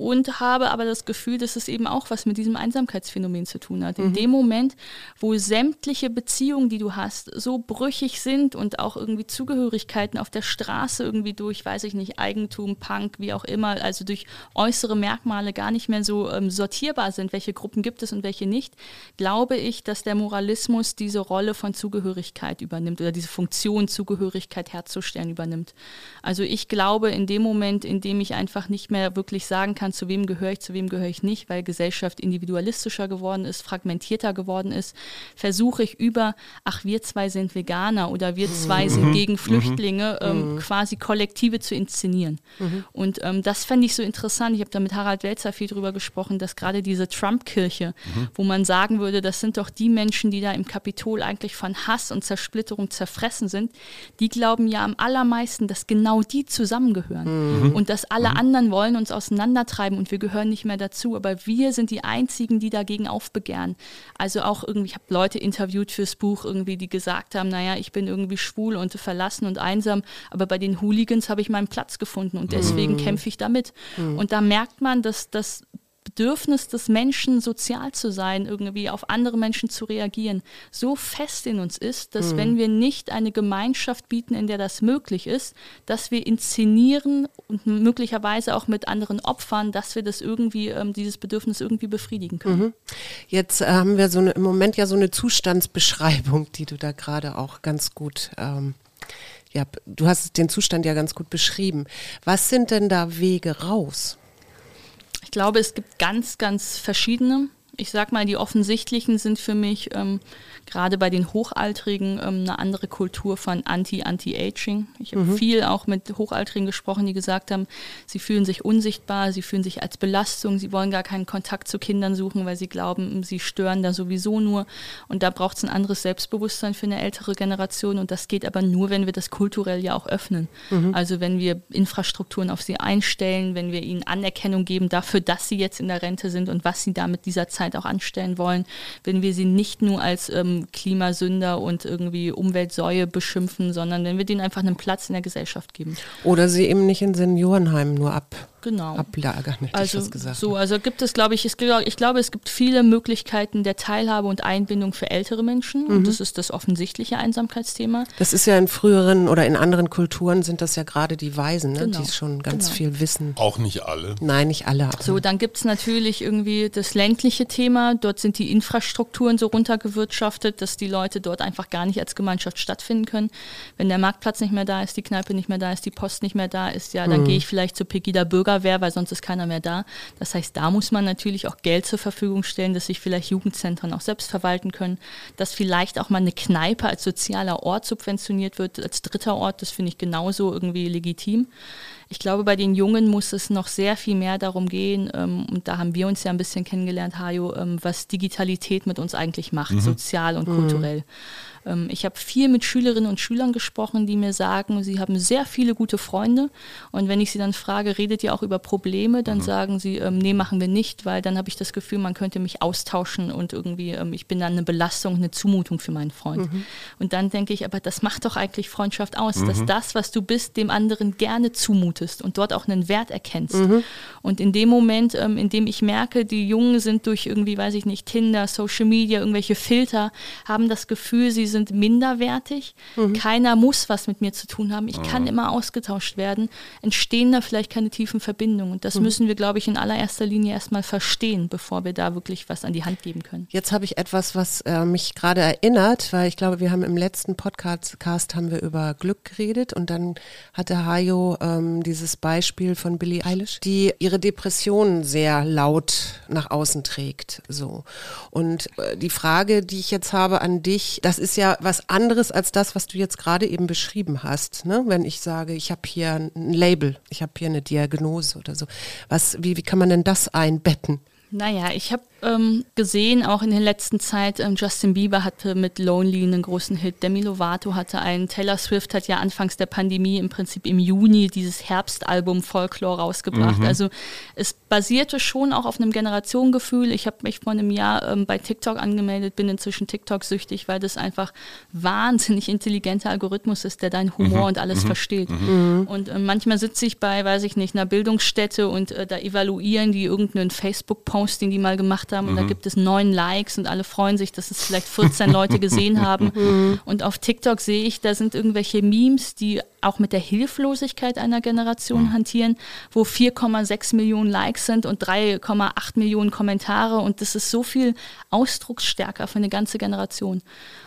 und habe aber das Gefühl, dass es eben auch was mit diesem Einsamkeitsphänomen zu tun hat. In mhm. dem Moment, wo sämtliche Beziehungen, die du hast, so brüchig sind und auch irgendwie Zugehörigkeiten auf der Straße irgendwie durch, weiß ich nicht, Eigentum, Punk, wie auch immer, also durch äußere Merkmale gar nicht mehr so ähm, sortierbar sind, welche Gruppen gibt es und welche nicht, glaube ich, dass der Moralismus diese Rolle von Zugehörigkeit übernimmt oder diese Funktion, Zugehörigkeit herzustellen, übernimmt. Also ich glaube, in dem Moment, in dem ich einfach nicht mehr wirklich sagen kann, zu wem gehöre ich, zu wem gehöre ich nicht, weil Gesellschaft individualistischer geworden ist, fragmentierter geworden ist, versuche ich über, ach, wir zwei sind Veganer oder wir zwei mhm. sind gegen Flüchtlinge, mhm. ähm, mhm. quasi Kollektive zu inszenieren. Mhm. Und ähm, das fände ich so interessant. Ich habe da mit Harald Welzer viel drüber gesprochen, dass gerade diese Trump-Kirche, mhm. wo man sagen würde, das sind doch die Menschen, die da im Kapitol eigentlich von Hass und Zersplitterung zerfressen sind, die glauben ja am allermeisten, dass genau die zusammengehören mhm. und dass alle anderen wollen uns auseinandertreiben treiben und wir gehören nicht mehr dazu. Aber wir sind die Einzigen, die dagegen aufbegehren. Also auch irgendwie, ich habe Leute interviewt fürs Buch irgendwie, die gesagt haben, naja, ich bin irgendwie schwul und verlassen und einsam, aber bei den Hooligans habe ich meinen Platz gefunden und deswegen mhm. kämpfe ich damit. Mhm. Und da merkt man, dass das Bedürfnis des Menschen, sozial zu sein, irgendwie auf andere Menschen zu reagieren, so fest in uns ist, dass mhm. wenn wir nicht eine Gemeinschaft bieten, in der das möglich ist, dass wir inszenieren und möglicherweise auch mit anderen Opfern, dass wir das irgendwie, ähm, dieses Bedürfnis irgendwie befriedigen können. Mhm. Jetzt äh, haben wir so eine, im Moment ja so eine Zustandsbeschreibung, die du da gerade auch ganz gut ähm, ja, du hast den Zustand ja ganz gut beschrieben. Was sind denn da Wege raus? Ich glaube, es gibt ganz, ganz verschiedene. Ich sag mal, die offensichtlichen sind für mich ähm, gerade bei den Hochaltrigen ähm, eine andere Kultur von Anti-Anti-Aging. Ich habe mhm. viel auch mit Hochaltrigen gesprochen, die gesagt haben, sie fühlen sich unsichtbar, sie fühlen sich als Belastung, sie wollen gar keinen Kontakt zu Kindern suchen, weil sie glauben, sie stören da sowieso nur. Und da braucht es ein anderes Selbstbewusstsein für eine ältere Generation. Und das geht aber nur, wenn wir das kulturell ja auch öffnen. Mhm. Also wenn wir Infrastrukturen auf sie einstellen, wenn wir ihnen Anerkennung geben dafür, dass sie jetzt in der Rente sind und was sie da mit dieser Zeit auch anstellen wollen, wenn wir sie nicht nur als ähm, Klimasünder und irgendwie Umweltsäue beschimpfen, sondern wenn wir denen einfach einen Platz in der Gesellschaft geben. Oder sie eben nicht in Seniorenheimen nur ab genau. ablagern, hätte also, ich gesagt. So, also gibt es, glaube ich, es, ich glaube, es gibt viele Möglichkeiten der Teilhabe und Einbindung für ältere Menschen. Mhm. Und das ist das offensichtliche Einsamkeitsthema. Das ist ja in früheren oder in anderen Kulturen sind das ja gerade die Weisen, ne? genau. die schon ganz genau. viel wissen. Auch nicht alle. Nein, nicht alle. So, dann gibt es natürlich irgendwie das ländliche Thema. Dort sind die Infrastrukturen so runtergewirtschaftet, dass die Leute dort einfach gar nicht als Gemeinschaft stattfinden können. Wenn der Marktplatz nicht mehr da ist, die Kneipe nicht mehr da ist, die Post nicht mehr da ist, ja, dann mhm. gehe ich vielleicht zu Pegida Bürger Bürger wäre, weil sonst ist keiner mehr da. Das heißt, da muss man natürlich auch Geld zur Verfügung stellen, dass sich vielleicht Jugendzentren auch selbst verwalten können, dass vielleicht auch mal eine Kneipe als sozialer Ort subventioniert wird, als dritter Ort. Das finde ich genauso irgendwie legitim. Ich glaube, bei den Jungen muss es noch sehr viel mehr darum gehen, ähm, und da haben wir uns ja ein bisschen kennengelernt, Hajo, ähm, was Digitalität mit uns eigentlich macht, mhm. sozial und mhm. kulturell. Ähm, ich habe viel mit Schülerinnen und Schülern gesprochen, die mir sagen, sie haben sehr viele gute Freunde. Und wenn ich sie dann frage, redet ihr auch über Probleme, dann mhm. sagen sie, ähm, nee, machen wir nicht, weil dann habe ich das Gefühl, man könnte mich austauschen und irgendwie, ähm, ich bin dann eine Belastung, eine Zumutung für meinen Freund. Mhm. Und dann denke ich, aber das macht doch eigentlich Freundschaft aus, mhm. dass das, was du bist, dem anderen gerne zumutest und dort auch einen Wert erkennst. Mhm. Und in dem Moment, ähm, in dem ich merke, die Jungen sind durch irgendwie, weiß ich nicht, Tinder, Social Media, irgendwelche Filter, haben das Gefühl, sie sind minderwertig. Mhm. Keiner muss was mit mir zu tun haben. Ich mhm. kann immer ausgetauscht werden. Entstehen da vielleicht keine tiefen Verbindungen. Und das mhm. müssen wir, glaube ich, in allererster Linie erstmal verstehen, bevor wir da wirklich was an die Hand geben können. Jetzt habe ich etwas, was äh, mich gerade erinnert, weil ich glaube, wir haben im letzten Podcast haben wir über Glück geredet und dann hatte Hajo ähm, dieses Beispiel von Billie Eilish, die ihre Depressionen sehr laut nach außen trägt. So. Und äh, die Frage, die ich jetzt habe an dich, das ist ja ja was anderes als das, was du jetzt gerade eben beschrieben hast. Ne? Wenn ich sage, ich habe hier ein Label, ich habe hier eine Diagnose oder so. Was, wie, wie kann man denn das einbetten? Naja, ich habe ähm, gesehen, auch in der letzten Zeit, ähm, Justin Bieber hatte mit Lonely einen großen Hit, Demi Lovato hatte einen, Taylor Swift hat ja anfangs der Pandemie im Prinzip im Juni dieses Herbstalbum Folklore rausgebracht. Mhm. Also es basierte schon auch auf einem Generationengefühl. Ich habe mich vor einem Jahr ähm, bei TikTok angemeldet, bin inzwischen TikTok-süchtig, weil das einfach wahnsinnig intelligenter Algorithmus ist, der deinen Humor mhm. und alles mhm. versteht. Mhm. Und äh, manchmal sitze ich bei, weiß ich nicht, einer Bildungsstätte und äh, da evaluieren die irgendeinen Facebook-Post, den die mal gemacht haben und mhm. da gibt es neun Likes und alle freuen sich, dass es vielleicht 14 Leute gesehen *laughs* haben. Mhm. Und auf TikTok sehe ich, da sind irgendwelche Memes, die auch mit der Hilflosigkeit einer Generation mhm. hantieren, wo 4,6 Millionen Likes sind und 3,8 Millionen Kommentare und das ist so viel ausdrucksstärker für eine ganze Generation.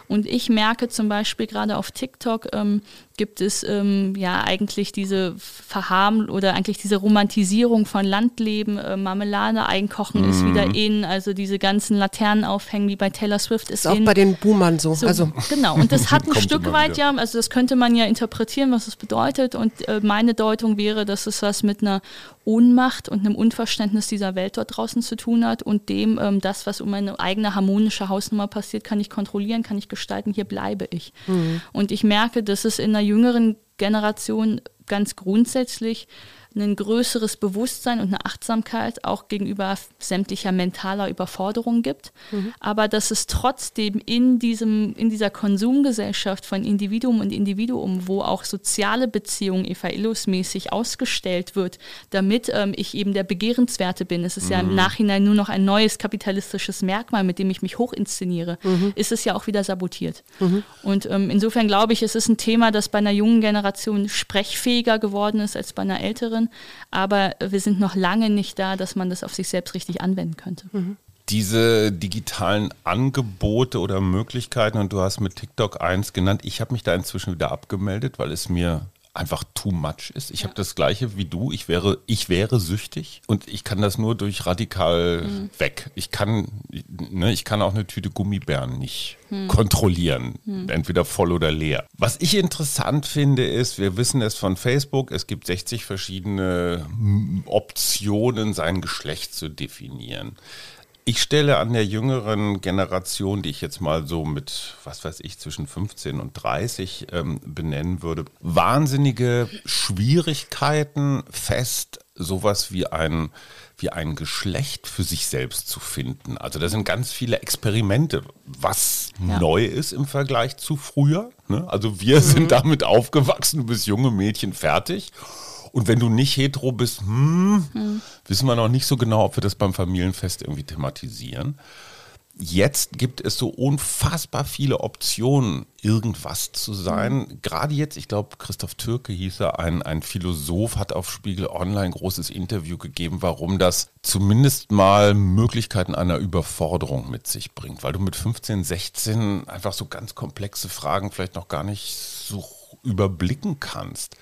Und ich merke zum Beispiel gerade auf TikTok ähm, gibt es ähm, ja eigentlich diese Verharm oder eigentlich diese Romantisierung von Landleben, äh, Marmelade einkochen mm. ist mhm. wieder in, also diese ganzen Laternen aufhängen wie bei Taylor Swift ist, ist auch in. bei den Boomern so. so. Also genau. Und das *laughs* hat ein Stück weit ja, also das könnte man ja interpretieren, was es bedeutet. Und äh, meine Deutung wäre, dass es was mit einer Ohnmacht und einem Unverständnis dieser Welt dort draußen zu tun hat und dem, ähm, das, was um meine eigene harmonische Hausnummer passiert, kann ich kontrollieren, kann ich gestalten, hier bleibe ich. Mhm. Und ich merke, dass es in einer jüngeren Generation ganz grundsätzlich ein größeres Bewusstsein und eine Achtsamkeit auch gegenüber sämtlicher mentaler Überforderung gibt, mhm. aber dass es trotzdem in, diesem, in dieser Konsumgesellschaft von Individuum und Individuum, wo auch soziale Beziehungen Eva Illos-mäßig ausgestellt wird, damit ähm, ich eben der Begehrenswerte bin, es ist mhm. ja im mhm. Nachhinein nur noch ein neues kapitalistisches Merkmal, mit dem ich mich hochinszeniere, mhm. ist es ja auch wieder sabotiert. Mhm. Und ähm, insofern glaube ich, es ist ein Thema, das bei einer jungen Generation sprechfähiger geworden ist als bei einer älteren können. Aber wir sind noch lange nicht da, dass man das auf sich selbst richtig anwenden könnte. Mhm. Diese digitalen Angebote oder Möglichkeiten, und du hast mit TikTok eins genannt, ich habe mich da inzwischen wieder abgemeldet, weil es mir einfach too much ist. Ich ja. habe das gleiche wie du. Ich wäre, ich wäre süchtig und ich kann das nur durch radikal mhm. weg. Ich kann, ne, ich kann auch eine Tüte Gummibären nicht mhm. kontrollieren, mhm. entweder voll oder leer. Was ich interessant finde, ist, wir wissen es von Facebook, es gibt 60 verschiedene Optionen, sein Geschlecht zu definieren. Ich stelle an der jüngeren Generation, die ich jetzt mal so mit, was weiß ich, zwischen 15 und 30 ähm, benennen würde, wahnsinnige Schwierigkeiten fest, sowas wie ein, wie ein Geschlecht für sich selbst zu finden. Also da sind ganz viele Experimente, was ja. neu ist im Vergleich zu früher. Ne? Also wir mhm. sind damit aufgewachsen, du bist junge Mädchen fertig. Und wenn du nicht hetero bist, hm, hm. wissen wir noch nicht so genau, ob wir das beim Familienfest irgendwie thematisieren. Jetzt gibt es so unfassbar viele Optionen, irgendwas zu sein. Mhm. Gerade jetzt, ich glaube, Christoph Türke hieß er, ein, ein Philosoph, hat auf Spiegel Online ein großes Interview gegeben, warum das zumindest mal Möglichkeiten einer Überforderung mit sich bringt. Weil du mit 15, 16 einfach so ganz komplexe Fragen vielleicht noch gar nicht so überblicken kannst.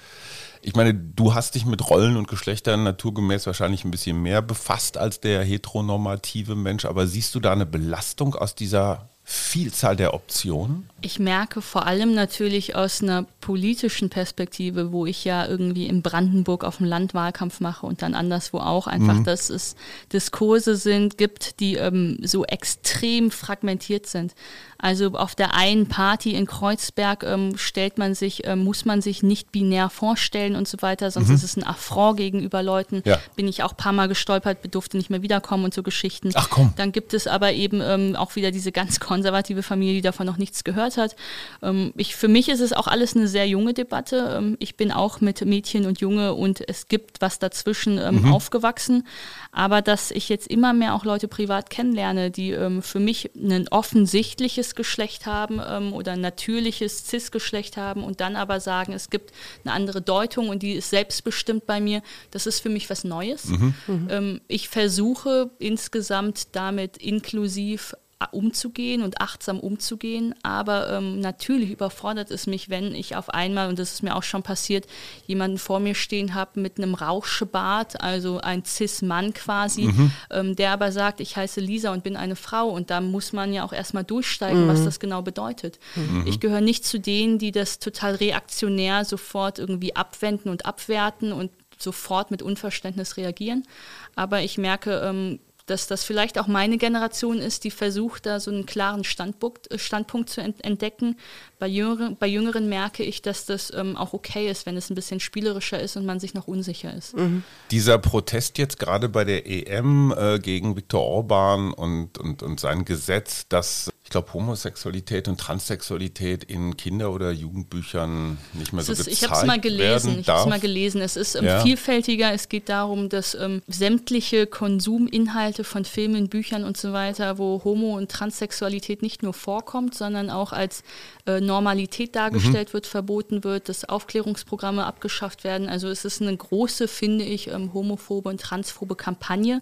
Ich meine, du hast dich mit Rollen und Geschlechtern naturgemäß wahrscheinlich ein bisschen mehr befasst als der heteronormative Mensch, aber siehst du da eine Belastung aus dieser Vielzahl der Optionen? Ich merke vor allem natürlich aus einer politischen Perspektive, wo ich ja irgendwie in Brandenburg auf dem Land Wahlkampf mache und dann anderswo auch, einfach, mhm. dass es Diskurse sind, gibt, die ähm, so extrem fragmentiert sind. Also auf der einen Party in Kreuzberg ähm, stellt man sich, äh, muss man sich nicht binär vorstellen und so weiter, sonst mhm. ist es ein Affront gegenüber Leuten. Ja. Bin ich auch ein paar Mal gestolpert, durfte nicht mehr wiederkommen und so Geschichten. Ach komm. Dann gibt es aber eben ähm, auch wieder diese ganz konservative Familie, die davon noch nichts gehört hat. Ähm, ich, für mich ist es auch alles eine sehr junge Debatte. Ähm, ich bin auch mit Mädchen und Junge und es gibt was dazwischen ähm, mhm. aufgewachsen. Aber dass ich jetzt immer mehr auch Leute privat kennenlerne, die ähm, für mich ein offensichtliches Geschlecht haben ähm, oder ein natürliches Cis-Geschlecht haben und dann aber sagen, es gibt eine andere Deutung und die ist selbstbestimmt bei mir, das ist für mich was Neues. Mhm. Mhm. Ähm, ich versuche insgesamt damit inklusiv umzugehen und achtsam umzugehen. Aber ähm, natürlich überfordert es mich, wenn ich auf einmal, und das ist mir auch schon passiert, jemanden vor mir stehen habe mit einem Rauschebart, also ein Cis-Mann quasi, mhm. ähm, der aber sagt, ich heiße Lisa und bin eine Frau. Und da muss man ja auch erstmal durchsteigen, mhm. was das genau bedeutet. Mhm. Ich gehöre nicht zu denen, die das total reaktionär sofort irgendwie abwenden und abwerten und sofort mit Unverständnis reagieren. Aber ich merke, ähm, dass das vielleicht auch meine Generation ist, die versucht, da so einen klaren Standpunkt, äh, Standpunkt zu entdecken. Bei Jüngeren, bei Jüngeren merke ich, dass das ähm, auch okay ist, wenn es ein bisschen spielerischer ist und man sich noch unsicher ist. Mhm. Dieser Protest jetzt gerade bei der EM äh, gegen Viktor Orban und, und, und sein Gesetz, das ich glaube, Homosexualität und Transsexualität in Kinder- oder Jugendbüchern nicht mehr so ist, Ich habe es mal gelesen. Ich habe es mal gelesen. Es ist ähm, ja. vielfältiger. Es geht darum, dass ähm, sämtliche Konsuminhalte von Filmen, Büchern und so weiter, wo Homo- und Transsexualität nicht nur vorkommt, sondern auch als äh, Normalität dargestellt mhm. wird, verboten wird, dass Aufklärungsprogramme abgeschafft werden. Also es ist eine große, finde ich, ähm, homophobe und transphobe Kampagne,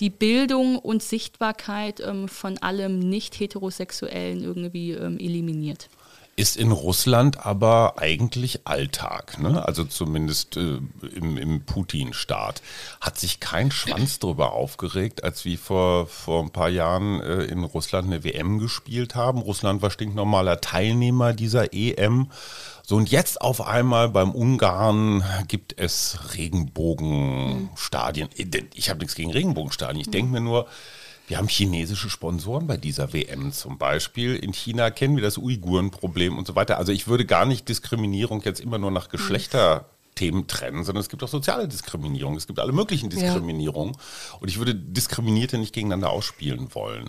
die Bildung und Sichtbarkeit ähm, von allem Nicht-Heterosexuellen irgendwie ähm, eliminiert. Ist in Russland aber eigentlich Alltag, ne? also zumindest äh, im, im Putin-Staat. Hat sich kein Schwanz darüber aufgeregt, als wir vor, vor ein paar Jahren äh, in Russland eine WM gespielt haben. Russland war stinknormaler Teilnehmer dieser EM. So, und jetzt auf einmal beim Ungarn gibt es Regenbogenstadien. Ich habe nichts gegen Regenbogenstadien. Ich denke mir nur, wir haben chinesische Sponsoren bei dieser WM zum Beispiel. In China kennen wir das Uiguren-Problem und so weiter. Also ich würde gar nicht Diskriminierung jetzt immer nur nach Geschlechterthemen trennen, sondern es gibt auch soziale Diskriminierung. Es gibt alle möglichen Diskriminierungen. Ja. Und ich würde Diskriminierte nicht gegeneinander ausspielen wollen.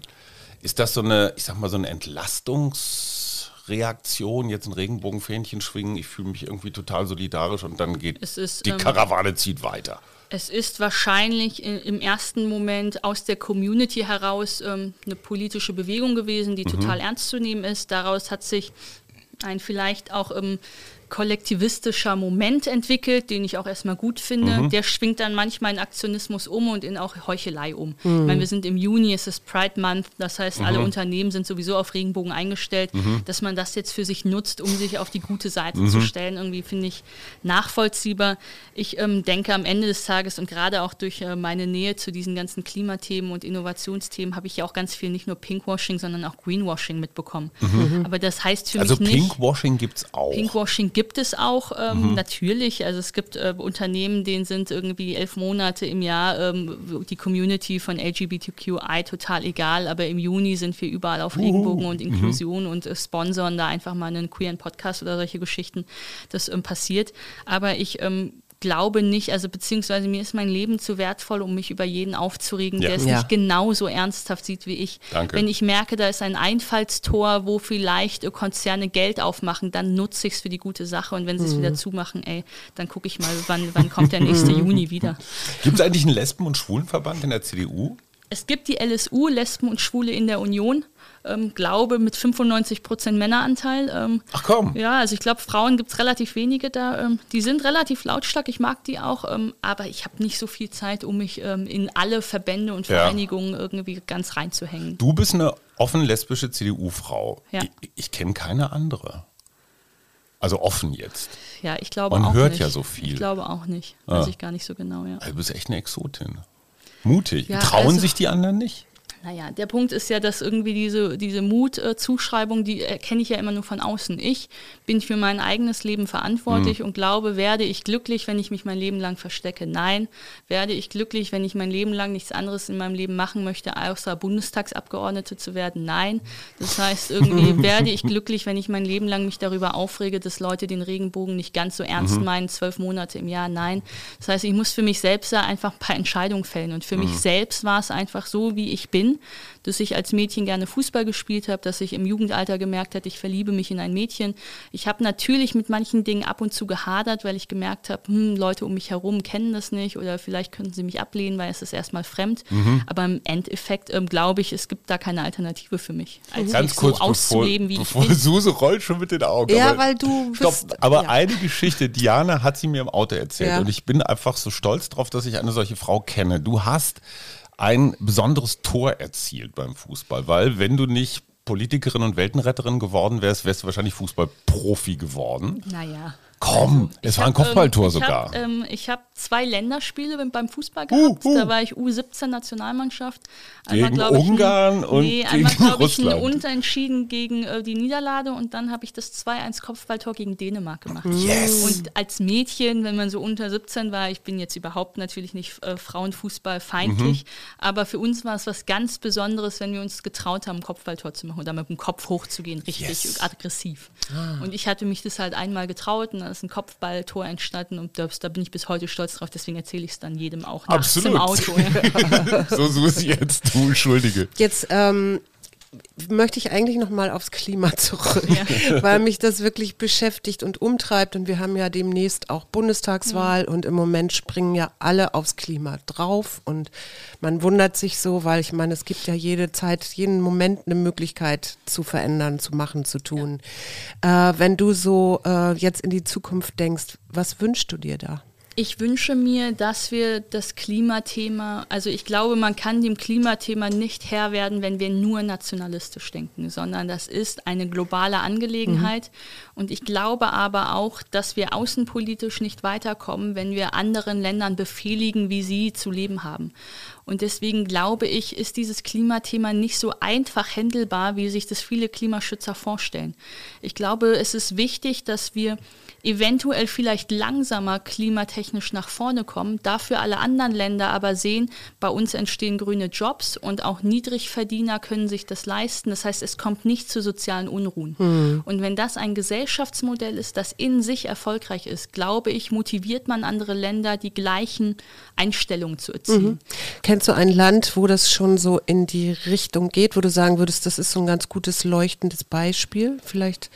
Ist das so eine, ich sag mal, so eine Entlastungsreaktion, jetzt ein Regenbogenfähnchen schwingen, ich fühle mich irgendwie total solidarisch und dann geht ist, die ähm, Karawane zieht weiter. Es ist wahrscheinlich im ersten Moment aus der Community heraus ähm, eine politische Bewegung gewesen, die mhm. total ernst zu nehmen ist. Daraus hat sich ein vielleicht auch ähm, kollektivistischer Moment entwickelt, den ich auch erstmal gut finde. Mhm. Der schwingt dann manchmal in Aktionismus um und in auch Heuchelei um. Mhm. Ich meine, wir sind im Juni, es ist Pride Month, das heißt, mhm. alle Unternehmen sind sowieso auf Regenbogen eingestellt. Mhm. Dass man das jetzt für sich nutzt, um sich auf die gute Seite zu mhm. stellen, irgendwie finde ich nachvollziehbar. Ich ähm, denke, am Ende des Tages und gerade auch durch äh, meine Nähe zu diesen ganzen Klimathemen und Innovationsthemen habe ich ja auch ganz viel nicht nur Pinkwashing, sondern auch Greenwashing mitbekommen. Mhm. Aber das heißt für also mich nicht... Also Pinkwashing gibt es auch. Pinkwashing gibt es auch, ähm, mhm. natürlich. Also es gibt äh, Unternehmen, denen sind irgendwie elf Monate im Jahr ähm, die Community von LGBTQI total egal, aber im Juni sind wir überall auf Regenbogen uh, und mhm. Inklusion mhm. und äh, sponsern da einfach mal einen queeren Podcast oder solche Geschichten. Das ähm, passiert. Aber ich ähm, glaube nicht, also beziehungsweise mir ist mein Leben zu wertvoll, um mich über jeden aufzuregen, ja. der es ja. nicht genauso ernsthaft sieht wie ich. Danke. Wenn ich merke, da ist ein Einfallstor, wo vielleicht Konzerne Geld aufmachen, dann nutze ich es für die gute Sache und wenn sie es mhm. wieder zumachen, ey, dann gucke ich mal, wann, wann kommt der nächste Juni wieder. Gibt es eigentlich einen Lesben- und Schwulenverband in der CDU? Es gibt die LSU, Lesben und Schwule in der Union ähm, glaube, mit 95 Prozent Männeranteil. Ähm, Ach komm. Ja, also ich glaube, Frauen gibt es relativ wenige da. Ähm, die sind relativ lautstark, ich mag die auch, ähm, aber ich habe nicht so viel Zeit, um mich ähm, in alle Verbände und Vereinigungen ja. irgendwie ganz reinzuhängen. Du bist eine offen lesbische CDU-Frau. Ja. Ich, ich kenne keine andere. Also offen jetzt. Ja, ich glaube Man auch hört nicht. ja so viel. Ich glaube auch nicht. Weiß Ah. ich gar nicht so genau, ja. Also du bist echt eine Exotin. Mutig. Ja, Trauen also- sich die anderen nicht? Naja, der Punkt ist ja, dass irgendwie diese, diese Mut-Zuschreibung, die erkenne ich ja immer nur von außen. Ich bin für mein eigenes Leben verantwortlich und glaube, werde ich glücklich, wenn ich mich mein Leben lang verstecke? Nein. Werde ich glücklich, wenn ich mein Leben lang nichts anderes in meinem Leben machen möchte, außer Bundestagsabgeordnete zu werden? Nein. Das heißt, irgendwie *laughs* werde ich glücklich, wenn ich mein Leben lang mich darüber aufrege, dass Leute den Regenbogen nicht ganz so ernst meinen, zwölf Monate im Jahr? Nein. Das heißt, ich muss für mich selbst da einfach ein paar Entscheidungen fällen. Und für mich selbst war es einfach so, wie ich bin, dass ich als Mädchen gerne Fußball gespielt habe, dass ich im Jugendalter gemerkt habe, ich verliebe mich in ein Mädchen. Ich habe natürlich mit manchen Dingen ab und zu gehadert, weil ich gemerkt habe, hm, Leute um mich herum kennen das nicht oder vielleicht könnten sie mich ablehnen, weil es ist erstmal fremd. Aber im Endeffekt ähm, glaube ich, es gibt da keine Alternative für mich, als Ganz mich kurz, so auszuleben, wie bevor ich bin. Suse rollt schon mit den Augen. Ja, aber, weil du Stopp, bist- aber ja. eine Geschichte, Diana hat sie mir im Auto erzählt Ja. und ich bin einfach so stolz drauf, dass ich eine solche Frau kenne. Du hast ein besonderes Tor erzielt beim Fußball, weil wenn du nicht Politikerin und Weltenretterin geworden wärst, wärst du wahrscheinlich Fußballprofi geworden. Naja. Komm, es Ich war ein Kopfballtor ähm, sogar. Hab, ähm, ich habe zwei Länderspiele beim Fußball gehabt. uh. Da war ich U17-Nationalmannschaft. Gegen glaub ich, ein- Ungarn und nee, einmal, gegen glaub ich, ein Russland. Unentschieden gegen äh, die Niederlande und dann habe ich das 2-1 Kopfballtor gegen Dänemark gemacht. Yes. Und als Mädchen, wenn man so unter 17 war, ich bin jetzt überhaupt natürlich nicht äh, Frauenfußball feindlich, Mhm. aber für uns war es was ganz Besonderes, wenn wir uns getraut haben, ein Kopfballtor zu machen oder mit dem Kopf hochzugehen, richtig Yes. aggressiv. Und ich hatte mich das halt einmal getraut und dann ist ein Kopfballtor entstanden und das, da bin ich bis heute stolz drauf, deswegen erzähle ich es dann jedem auch nachts Absolut. im Auto. Ja. *laughs* so Susi jetzt, du Schuldige. Jetzt ähm, möchte ich eigentlich noch mal aufs Klima zurück, Ja. *laughs* weil mich das wirklich beschäftigt und umtreibt. Und wir haben ja demnächst auch Bundestagswahl und im Moment springen ja alle aufs Klima drauf. Und man wundert sich so, weil ich meine, es gibt ja jede Zeit, jeden Moment eine Möglichkeit zu verändern, zu machen, zu tun. Äh, wenn du so äh, jetzt in die Zukunft denkst, was wünschst du dir da? Ich wünsche mir, dass wir das Klimathema, also ich glaube, man kann dem Klimathema nicht Herr werden, wenn wir nur nationalistisch denken, sondern das ist eine globale Angelegenheit. Und ich glaube aber auch, dass wir außenpolitisch nicht weiterkommen, wenn wir anderen Ländern befehligen, wie sie zu leben haben. Und deswegen glaube ich, ist dieses Klimathema nicht so einfach händelbar, wie sich das viele Klimaschützer vorstellen. Ich glaube, es ist wichtig, dass wir eventuell vielleicht langsamer klimatechnisch nach vorne kommen, dafür alle anderen Länder aber sehen, bei uns entstehen grüne Jobs und auch Niedrigverdiener können sich das leisten. Das heißt, es kommt nicht zu sozialen Unruhen. Und wenn das ein Gesellschaftsmodell ist, das in sich erfolgreich ist, glaube ich, motiviert man andere Länder, die gleichen Einstellungen zu erzielen. Kennst du ein Land, wo das schon so in die Richtung geht, wo du sagen würdest, das ist so ein ganz gutes leuchtendes Beispiel? Vielleicht.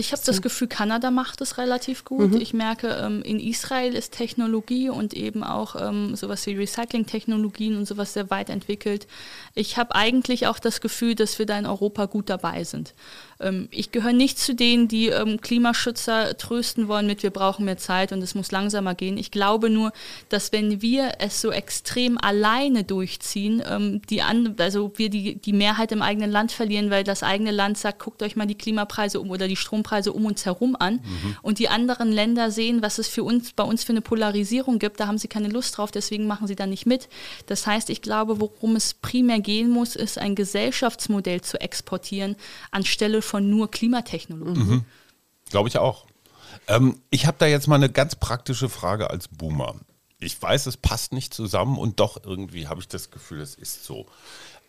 Ich habe das Gefühl, Kanada macht es relativ gut. Ich merke, ähm, in Israel ist Technologie und eben auch ähm, sowas wie Recycling-Technologien und sowas sehr weit entwickelt. Ich habe eigentlich auch das Gefühl, dass wir da in Europa gut dabei sind. Ähm, ich gehöre nicht zu denen, die ähm, Klimaschützer trösten wollen mit, wir brauchen mehr Zeit und es muss langsamer gehen. Ich glaube nur, dass wenn wir es so extrem alleine durchziehen, ähm, die an, also wir die, die Mehrheit im eigenen Land verlieren, weil das eigene Land sagt, guckt euch mal die Klimapreise um oder die Strompreise um uns herum an und die anderen Länder sehen, was es für uns, bei uns für eine Polarisierung gibt, da haben sie keine Lust drauf, deswegen machen sie da nicht mit. Das heißt, ich glaube, worum es primär gehen muss, ist ein Gesellschaftsmodell zu exportieren, anstelle von nur Klimatechnologie. Glaube ich auch. Ähm, ich habe da jetzt mal eine ganz praktische Frage als Boomer. Ich weiß, es passt nicht zusammen und doch irgendwie habe ich das Gefühl, es ist so.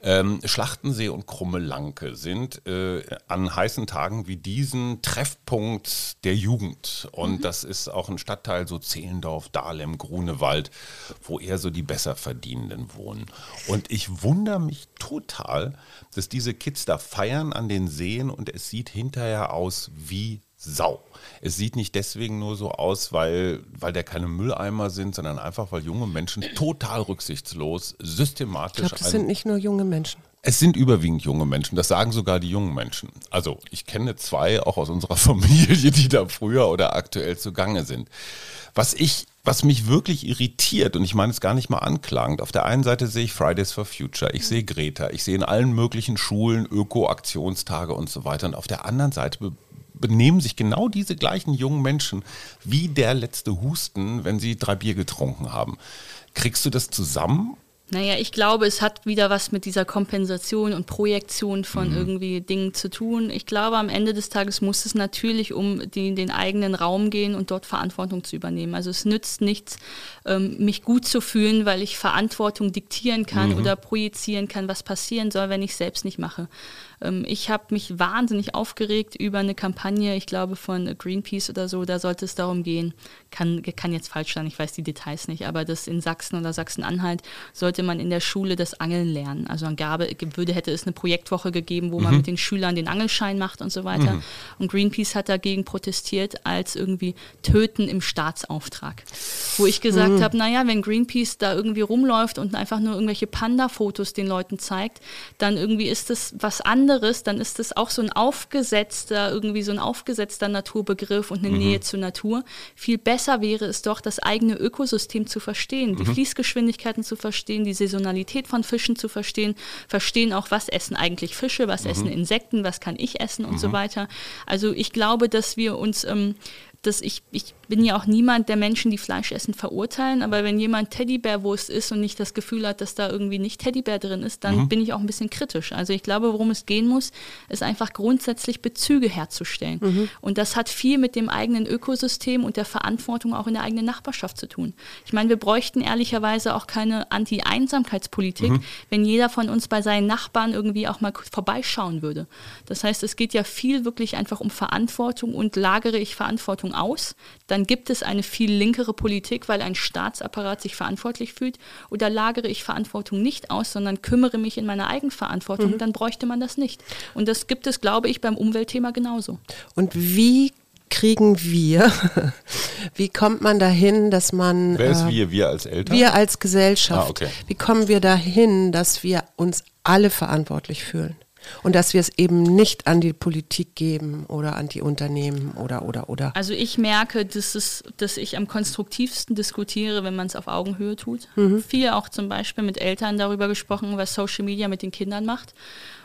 Ähm, Schlachtensee und Krummelanke sind äh, an heißen Tagen wie diesen Treffpunkt der Jugend. Und das ist auch ein Stadtteil, so Zehlendorf, Dahlem, Grunewald, wo eher so die Besserverdienenden wohnen. Und ich wundere mich total, dass diese Kids da feiern an den Seen und es sieht hinterher aus wie Sau. Es sieht nicht deswegen nur so aus, weil, weil da keine Mülleimer sind, sondern einfach, weil junge Menschen total rücksichtslos, Ich systematisch. glaube, das sind nicht nur junge Menschen. es sind überwiegend junge Menschen, das sagen sogar die jungen Menschen. Also ich kenne zwei auch aus unserer *laughs* Familie, die da früher oder aktuell zugange sind. Was ich, was mich wirklich irritiert, und ich meine es gar nicht mal anklagend, auf der einen Seite sehe ich Fridays for Future, ich sehe Greta, ich sehe in allen möglichen Schulen Öko-Aktionstage und so weiter. Und auf der anderen Seite benehmen sich genau diese gleichen jungen Menschen wie der letzte Husten, wenn sie drei Bier getrunken haben. Kriegst du das zusammen naja, ich glaube, es hat wieder was mit dieser Kompensation und Projektion von mhm. irgendwie Dingen zu tun. Ich glaube, am Ende des Tages muss es natürlich um die, den eigenen Raum gehen und dort Verantwortung zu übernehmen. Also es nützt nichts, ähm, mich gut zu fühlen, weil ich Verantwortung diktieren kann mhm. oder projizieren kann, was passieren soll, wenn ich selbst nicht mache. Ähm, ich habe mich wahnsinnig aufgeregt über eine Kampagne, ich glaube von Greenpeace oder so, da sollte es darum gehen, kann, kann jetzt falsch sein, ich weiß die Details nicht, aber das in Sachsen oder Sachsen-Anhalt sollte man in der Schule das Angeln lernen. Also an Gabe würde, hätte es eine Projektwoche gegeben, wo mhm. man mit den Schülern den Angelschein macht und so weiter. Mhm. Und Greenpeace hat dagegen protestiert als irgendwie Töten im Staatsauftrag. Wo ich gesagt mhm. habe, naja, wenn Greenpeace da irgendwie rumläuft und einfach nur irgendwelche Panda-Fotos den Leuten zeigt, dann irgendwie ist das was anderes dann ist es auch so ein aufgesetzter, irgendwie so ein aufgesetzter Naturbegriff und eine mhm. Nähe zur Natur. Viel besser wäre es doch, das eigene Ökosystem zu verstehen, die mhm. Fließgeschwindigkeiten zu verstehen, die Saisonalität von Fischen zu verstehen, verstehen auch, was essen eigentlich Fische, was mhm. essen Insekten, was kann ich essen und so mhm. weiter. Also ich glaube, dass wir uns ähm, dass ich, ich bin ja auch niemand, der Menschen, die Fleisch essen, verurteilen, aber wenn jemand Teddybärwurst isst und nicht das Gefühl hat, dass da irgendwie nicht Teddybär drin ist, dann mhm. bin ich auch ein bisschen kritisch. Also ich glaube, worum es gehen muss, ist einfach grundsätzlich Bezüge herzustellen. Mhm. Und das hat viel mit dem eigenen Ökosystem und der Verantwortung auch in der eigenen Nachbarschaft zu tun. Ich meine, wir bräuchten ehrlicherweise auch keine Anti-Einsamkeitspolitik, mhm. wenn jeder von uns bei seinen Nachbarn irgendwie auch mal vorbeischauen würde. Das heißt, es geht ja viel wirklich einfach um Verantwortung und lagere ich Verantwortung Verantwortung aus, dann gibt es eine viel linkere Politik, weil ein Staatsapparat sich verantwortlich fühlt. Oder lagere ich Verantwortung nicht aus, sondern kümmere mich in meiner Eigenverantwortung, mhm. dann bräuchte man das nicht. Und das gibt es, glaube ich, beim Umweltthema genauso. Und wie kriegen wir? *laughs* Wie kommt man dahin, dass man. Wer ist äh, wir? Wir als Eltern? Wir als Gesellschaft. Ah, okay. Wie kommen wir dahin, dass wir uns alle verantwortlich fühlen? Und dass wir es eben nicht an die Politik geben oder an die Unternehmen oder oder oder. Also ich merke, dass, es, dass ich am konstruktivsten diskutiere, wenn man es auf Augenhöhe tut. Mhm. Viel auch zum Beispiel mit Eltern darüber gesprochen, was Social Media mit den Kindern macht.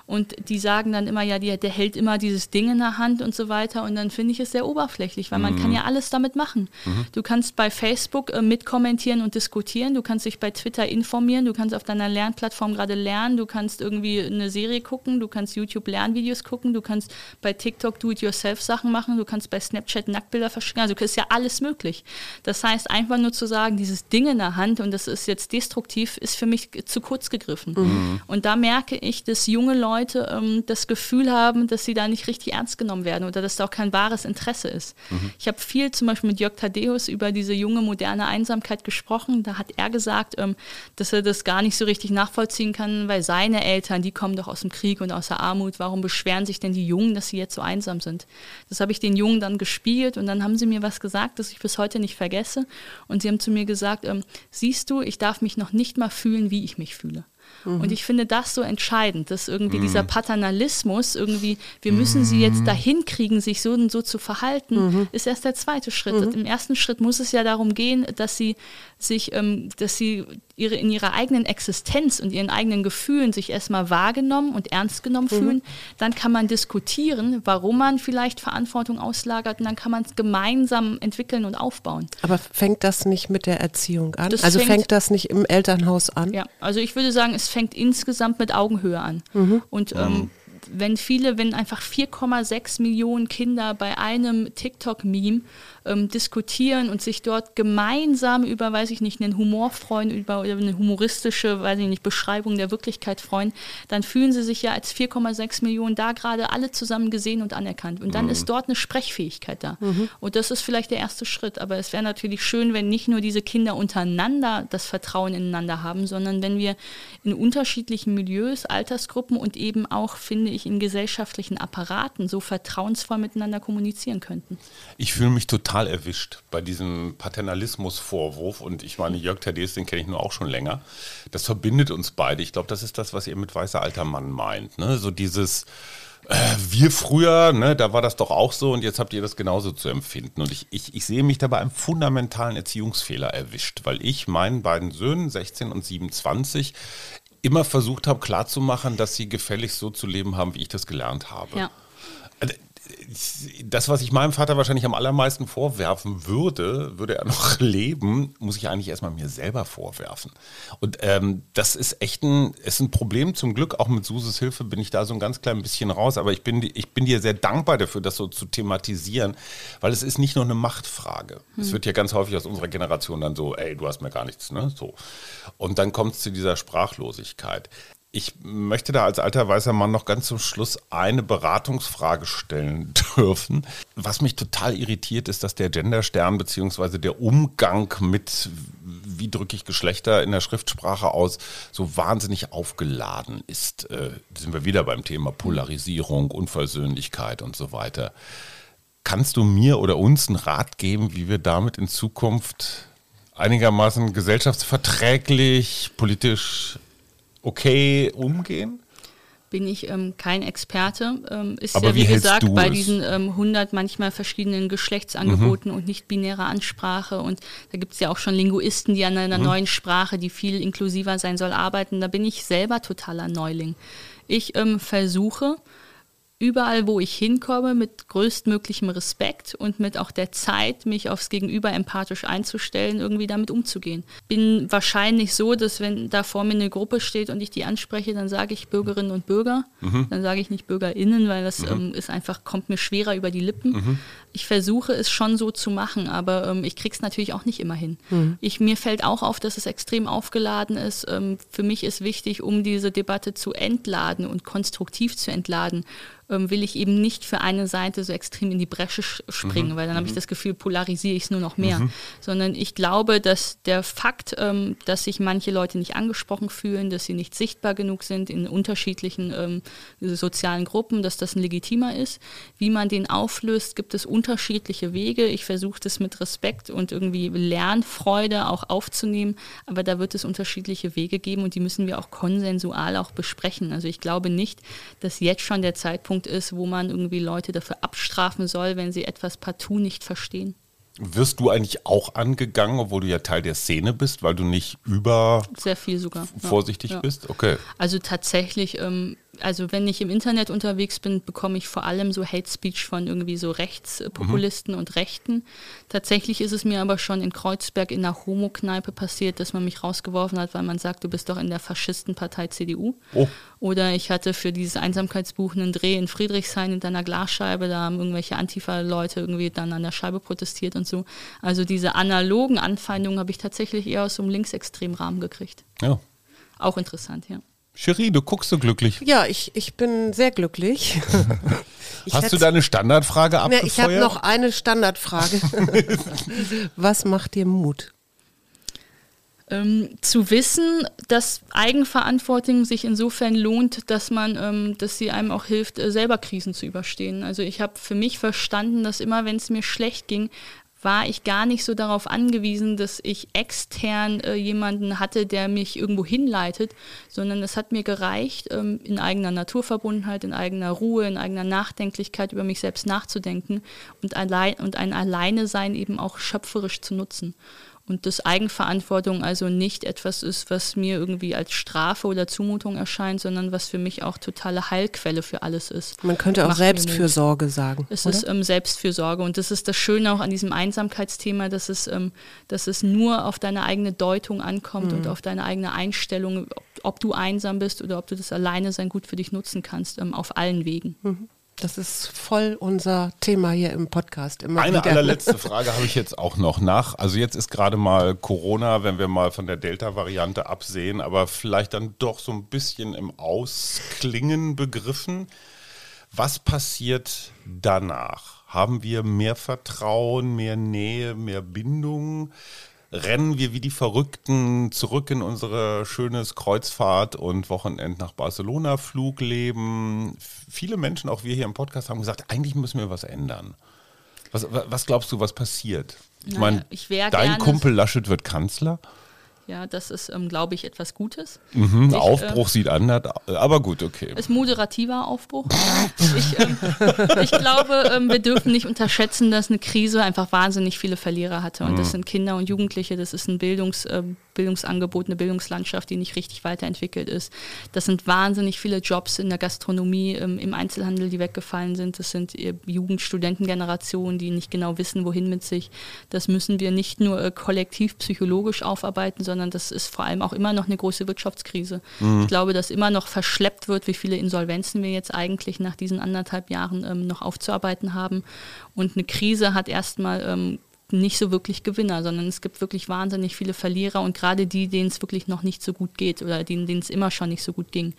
Und die sagen dann immer, ja, die, der hält immer dieses Ding in der Hand und so weiter. Und dann finde ich es sehr oberflächlich, weil man kann mhm. ja alles damit machen. Mhm. Du kannst bei Facebook äh, mitkommentieren und diskutieren, du kannst dich bei Twitter informieren, du kannst auf deiner Lernplattform gerade lernen, du kannst irgendwie eine Serie gucken, du kannst YouTube Lernvideos gucken, du kannst bei TikTok Do-it-yourself-Sachen machen, du kannst bei Snapchat Nacktbilder verschicken. Also ist ja alles möglich. Das heißt, einfach nur zu sagen, dieses Ding in der Hand und das ist jetzt destruktiv, ist für mich zu kurz gegriffen. Mhm. Und da merke ich, dass junge Leute Leute ähm, das Gefühl haben, dass sie da nicht richtig ernst genommen werden oder dass da auch kein wahres Interesse ist. Mhm. Ich habe viel zum Beispiel mit Jörg Thaddeus über diese junge, moderne Einsamkeit gesprochen. Da hat er gesagt, ähm, dass er das gar nicht so richtig nachvollziehen kann, weil seine Eltern, die kommen doch aus dem Krieg und aus der Armut. Warum beschweren sich denn die Jungen, dass sie jetzt so einsam sind? Das habe ich den Jungen dann gespielt und dann haben sie mir was gesagt, das ich bis heute nicht vergesse. Und sie haben zu mir gesagt, ähm, siehst du, ich darf mich noch nicht mal fühlen, wie ich mich fühle. Mhm. Und ich finde das so entscheidend, dass irgendwie mhm. dieser Paternalismus, irgendwie, wir müssen sie jetzt mhm. dahin kriegen, sich so und so zu verhalten, mhm. ist erst der zweite Schritt. Mhm. Im ersten Schritt muss es ja darum gehen, dass sie sich, ähm, dass sie ihre, in ihrer eigenen Existenz und ihren eigenen Gefühlen sich erstmal wahrgenommen und ernst genommen mhm. fühlen. Dann kann man diskutieren, warum man vielleicht Verantwortung auslagert und dann kann man es gemeinsam entwickeln und aufbauen. Aber fängt das nicht mit der Erziehung an? Das also fängt, fängt, das nicht im Elternhaus an? Ja, also ich würde sagen, es fängt insgesamt mit Augenhöhe an. Mhm. Und ähm, wenn viele, wenn einfach 4,6 Millionen Kinder bei einem TikTok-Meme ähm, diskutieren und sich dort gemeinsam über, weiß ich nicht, einen Humor freuen, über, über eine humoristische, weiß ich nicht, Beschreibung der Wirklichkeit freuen, dann fühlen sie sich ja als 4,6 Millionen da gerade alle zusammen gesehen und anerkannt. Und dann mhm. ist dort eine Sprechfähigkeit da. Mhm. Und das ist vielleicht der erste Schritt. Aber es wäre natürlich schön, wenn nicht nur diese Kinder untereinander das Vertrauen ineinander haben, sondern wenn wir in unterschiedlichen Milieus, Altersgruppen und eben auch, finde ich, in gesellschaftlichen Apparaten so vertrauensvoll miteinander kommunizieren könnten. Ich fühle mich total total erwischt bei diesem Paternalismus-Vorwurf. Und ich meine, Jörg Thaddeus, den kenne ich nur auch schon länger. Das verbindet uns beide. Ich glaube, das ist das, was ihr mit weißer alter Mann meint. Ne? So dieses, äh, wir früher, ne, da war das doch auch so und jetzt habt ihr das genauso zu empfinden. Und ich, ich, ich sehe mich dabei einem fundamentalen Erziehungsfehler erwischt, weil ich meinen beiden Söhnen, 16 und 27, immer versucht habe klarzumachen, dass sie gefälligst so zu leben haben, wie ich das gelernt habe. Ja. Das, was ich meinem Vater wahrscheinlich am allermeisten vorwerfen würde, würde er noch *laughs* leben, muss ich eigentlich erstmal mir selber vorwerfen. Und ähm, das ist echt ein, ist ein Problem. Zum Glück, auch mit Suses Hilfe bin ich da so ein ganz klein bisschen raus. Aber ich bin, ich bin dir sehr dankbar dafür, das so zu thematisieren, weil es ist nicht nur eine Machtfrage. Hm. Es wird ja ganz häufig aus unserer Generation dann so, ey, du hast mir gar nichts, ne? So. Und dann kommt es zu dieser Sprachlosigkeit. Ich möchte da als alter weißer Mann noch ganz zum Schluss eine Beratungsfrage stellen *laughs* dürfen. Was mich total irritiert, ist, dass der Genderstern bzw. der Umgang mit, wie drücke ich Geschlechter in der Schriftsprache aus, so wahnsinnig aufgeladen ist. Äh, sind wir wieder beim Thema Polarisierung, Unversöhnlichkeit und so weiter. Kannst du mir oder uns einen Rat geben, wie wir damit in Zukunft einigermaßen gesellschaftsverträglich, politisch okay umgehen? Bin ich ähm, kein Experte. Ähm, ist Aber ja, wie, wie gesagt, bei es? diesen ähm, 100 manchmal verschiedenen Geschlechtsangeboten mhm. und nicht-binärer Ansprache. Und da gibt es ja auch schon Linguisten, die an einer mhm. neuen Sprache, die viel inklusiver sein soll, arbeiten. Da bin ich selber totaler Neuling. Ich ähm, versuche, überall, wo ich hinkomme, mit größtmöglichem Respekt und mit auch der Zeit, mich aufs Gegenüber empathisch einzustellen, irgendwie damit umzugehen. Bin wahrscheinlich so, dass wenn da vor mir eine Gruppe steht und ich die anspreche, dann sage ich Bürgerinnen und Bürger. Mhm. Dann sage ich nicht BürgerInnen, weil das mhm. ähm, ist einfach, kommt mir schwerer über die Lippen. Mhm. Ich versuche es schon so zu machen, aber ähm, ich kriege es natürlich auch nicht immer hin. Mhm. Ich, mir fällt auch auf, dass es extrem aufgeladen ist. Ähm, für mich ist wichtig, um diese Debatte zu entladen und konstruktiv zu entladen, ähm, will ich eben nicht für eine Seite so extrem in die Bresche springen, mhm. weil dann habe ich mhm. das Gefühl, polarisiere ich es nur noch mehr. Mhm. Sondern ich glaube, dass der Fakt, ähm, dass sich manche Leute nicht angesprochen fühlen, dass sie nicht sichtbar genug sind in unterschiedlichen ähm, sozialen Gruppen, dass das ein legitimer ist. Wie man den auflöst, gibt es unterschiedliche Wege. Ich versuche das mit Respekt und irgendwie Lernfreude auch aufzunehmen, aber da wird es unterschiedliche Wege geben und die müssen wir auch konsensual auch besprechen. Also ich glaube nicht, dass jetzt schon der Zeitpunkt ist, wo man irgendwie Leute dafür abstrafen soll, wenn sie etwas partout nicht verstehen. Wirst du eigentlich auch angegangen, obwohl du ja Teil der Szene bist, weil du nicht über sehr viel sogar vorsichtig ja. bist? Okay. Also tatsächlich ähm, also wenn ich im Internet unterwegs bin, bekomme ich vor allem so Hate Speech von irgendwie so Rechtspopulisten mhm. und Rechten. Tatsächlich ist es mir aber schon in Kreuzberg in einer Homo-Kneipe passiert, dass man mich rausgeworfen hat, weil man sagt, du bist doch in der Faschistenpartei CDU. Oh. Oder ich hatte für dieses Einsamkeitsbuch einen Dreh in Friedrichshain in einer Glasscheibe, da haben irgendwelche Antifa-Leute irgendwie dann an der Scheibe protestiert und so. Also diese analogen Anfeindungen habe ich tatsächlich eher aus so einem linksextremen Rahmen gekriegt. Ja. Auch interessant, ja. Cherie, du guckst so glücklich. Ja, ich, ich bin sehr glücklich. *laughs* Hast du deine Standardfrage abgefeuert? Ich habe noch eine Standardfrage. *laughs* Was macht dir Mut? Ähm, zu wissen, dass Eigenverantwortung sich insofern lohnt, dass man, ähm, dass sie einem auch hilft, äh, selber Krisen zu überstehen. Also ich habe für mich verstanden, dass immer, wenn es mir schlecht ging, war ich gar nicht so darauf angewiesen, dass ich extern äh, jemanden hatte, der mich irgendwo hinleitet, sondern es hat mir gereicht, ähm, in eigener Naturverbundenheit, in eigener Ruhe, in eigener Nachdenklichkeit über mich selbst nachzudenken und, allein, und ein Alleinesein eben auch schöpferisch zu nutzen und dass Eigenverantwortung also nicht etwas ist, was mir irgendwie als Strafe oder Zumutung erscheint, sondern was für mich auch totale Heilquelle für alles ist. Man könnte auch Macht Selbstfürsorge sagen. Es oder? ist ähm, Selbstfürsorge und das ist das Schöne auch an diesem Einsamkeitsthema, dass es, ähm, dass es nur auf deine eigene Deutung ankommt mhm. und auf deine eigene Einstellung, ob, ob, du einsam bist oder ob du das alleine sein gut für dich nutzen kannst, ähm, auf allen Wegen. Mhm. Das ist voll unser Thema hier im Podcast. Immer Eine wieder. allerletzte *laughs* Frage habe ich jetzt auch noch nach. Also jetzt ist gerade mal Corona, wenn wir mal von der Delta-Variante absehen, aber vielleicht dann doch so ein bisschen im Ausklingen begriffen. Was passiert danach? Haben wir mehr Vertrauen, mehr Nähe, mehr Bindung? Rennen wir wie die Verrückten zurück in unser schönes Kreuzfahrt- und Wochenend nach Barcelona Flugleben. Viele Menschen, auch wir hier im Podcast, haben gesagt, eigentlich müssen wir was ändern. Was, was glaubst du, was passiert? Ich meine, dein Kumpel Laschet wird Kanzler. Ja, das ist, ähm, glaube ich, etwas Gutes. Mhm, ich, Aufbruch äh, sieht anders, aber gut, okay. Ist moderativer Aufbruch. *laughs* ich, ähm, ich, glaube, ähm, wir dürfen nicht unterschätzen, dass eine Krise einfach wahnsinnig viele Verlierer hatte. Und mhm. das sind Kinder und Jugendliche, das ist ein Bildungs, äh, Bildungsangebot, eine Bildungslandschaft, die nicht richtig weiterentwickelt ist. Das sind wahnsinnig viele Jobs in der Gastronomie, ähm, im Einzelhandel, die weggefallen sind. Das sind äh, Jugend-Studentengenerationen, die nicht genau wissen, wohin mit sich. Das müssen wir nicht nur äh, kollektiv psychologisch aufarbeiten, sondern das ist vor allem auch immer noch eine große Wirtschaftskrise. Mhm. Ich glaube, dass immer noch verschleppt wird, wie viele Insolvenzen wir jetzt eigentlich nach diesen anderthalb Jahren ähm, noch aufzuarbeiten haben. Und eine Krise hat erstmal ähm, nicht so wirklich Gewinner, sondern es gibt wirklich wahnsinnig viele Verlierer und gerade die, denen es wirklich noch nicht so gut geht oder denen, denen es immer schon nicht so gut ging.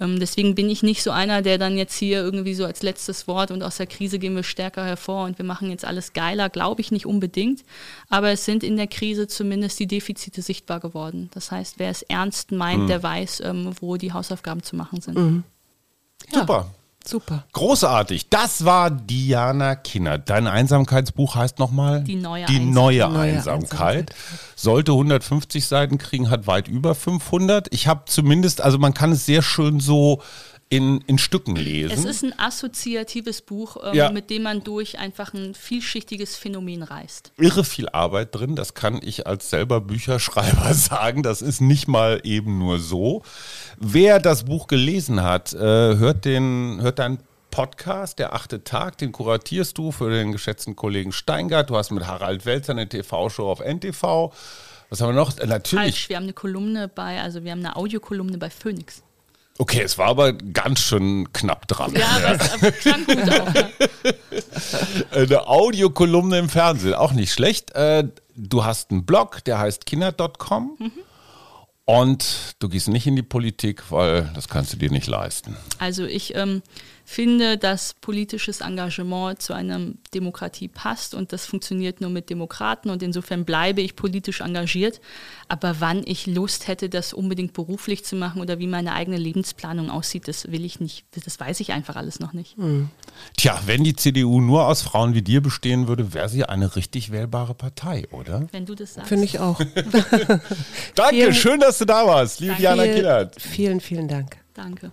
Ähm, deswegen bin ich nicht so einer, der dann jetzt hier irgendwie so als letztes Wort und aus der Krise gehen wir stärker hervor und wir machen jetzt alles geiler, glaube ich nicht unbedingt. Aber es sind in der Krise zumindest die Defizite sichtbar geworden. Das heißt, wer es ernst meint, mhm. der weiß, ähm, wo die Hausaufgaben zu machen sind. Mhm. Ja. Super. Super. Großartig. Das war Diana Kinnert. Dein Einsamkeitsbuch heißt nochmal? Die neue, Die neue, neue Einsamkeit. Einsamkeit. Sollte 150 Seiten kriegen, hat weit über 500. Ich habe zumindest, also man kann es sehr schön so in, in Stücken lesen. Es ist ein assoziatives Buch, ähm, ja. mit dem man durch einfach ein vielschichtiges Phänomen reist. Irre viel Arbeit drin, das kann ich als selber Bücherschreiber *laughs* sagen. Das ist nicht mal eben nur so. Wer das Buch gelesen hat, äh, hört, den, hört deinen Podcast, der achte Tag, den kuratierst du für den geschätzten Kollegen Steingart. Du hast mit Harald Welzer eine TV-Show auf NTV. Was haben wir noch? Äh, natürlich. Falsch, wir haben eine Kolumne bei, also wir haben eine Audiokolumne bei Phoenix. Okay, es war aber ganz schön knapp dran. Ja, aber es klang gut auch. Ja. *laughs* Eine Audiokolumne im Fernsehen, auch nicht schlecht. Äh, du hast einen Blog, der heißt kinder.com. Mhm. Und du gehst nicht in die Politik, weil das kannst du dir nicht leisten. Also ich ähm, finde, dass politisches Engagement zu einer Demokratie passt und das funktioniert nur mit Demokraten und insofern bleibe ich politisch engagiert. Aber wann ich Lust hätte, das unbedingt beruflich zu machen oder wie meine eigene Lebensplanung aussieht, das will ich nicht, das weiß ich einfach alles noch nicht. Mhm. Tja, wenn die CDU nur aus Frauen wie dir bestehen würde, wäre sie eine richtig wählbare Partei, oder? Wenn du das sagst. Finde ich auch. *laughs* Danke, vielen, schön, dass du da warst, liebe Diana Killert. Vielen, vielen Dank. Danke.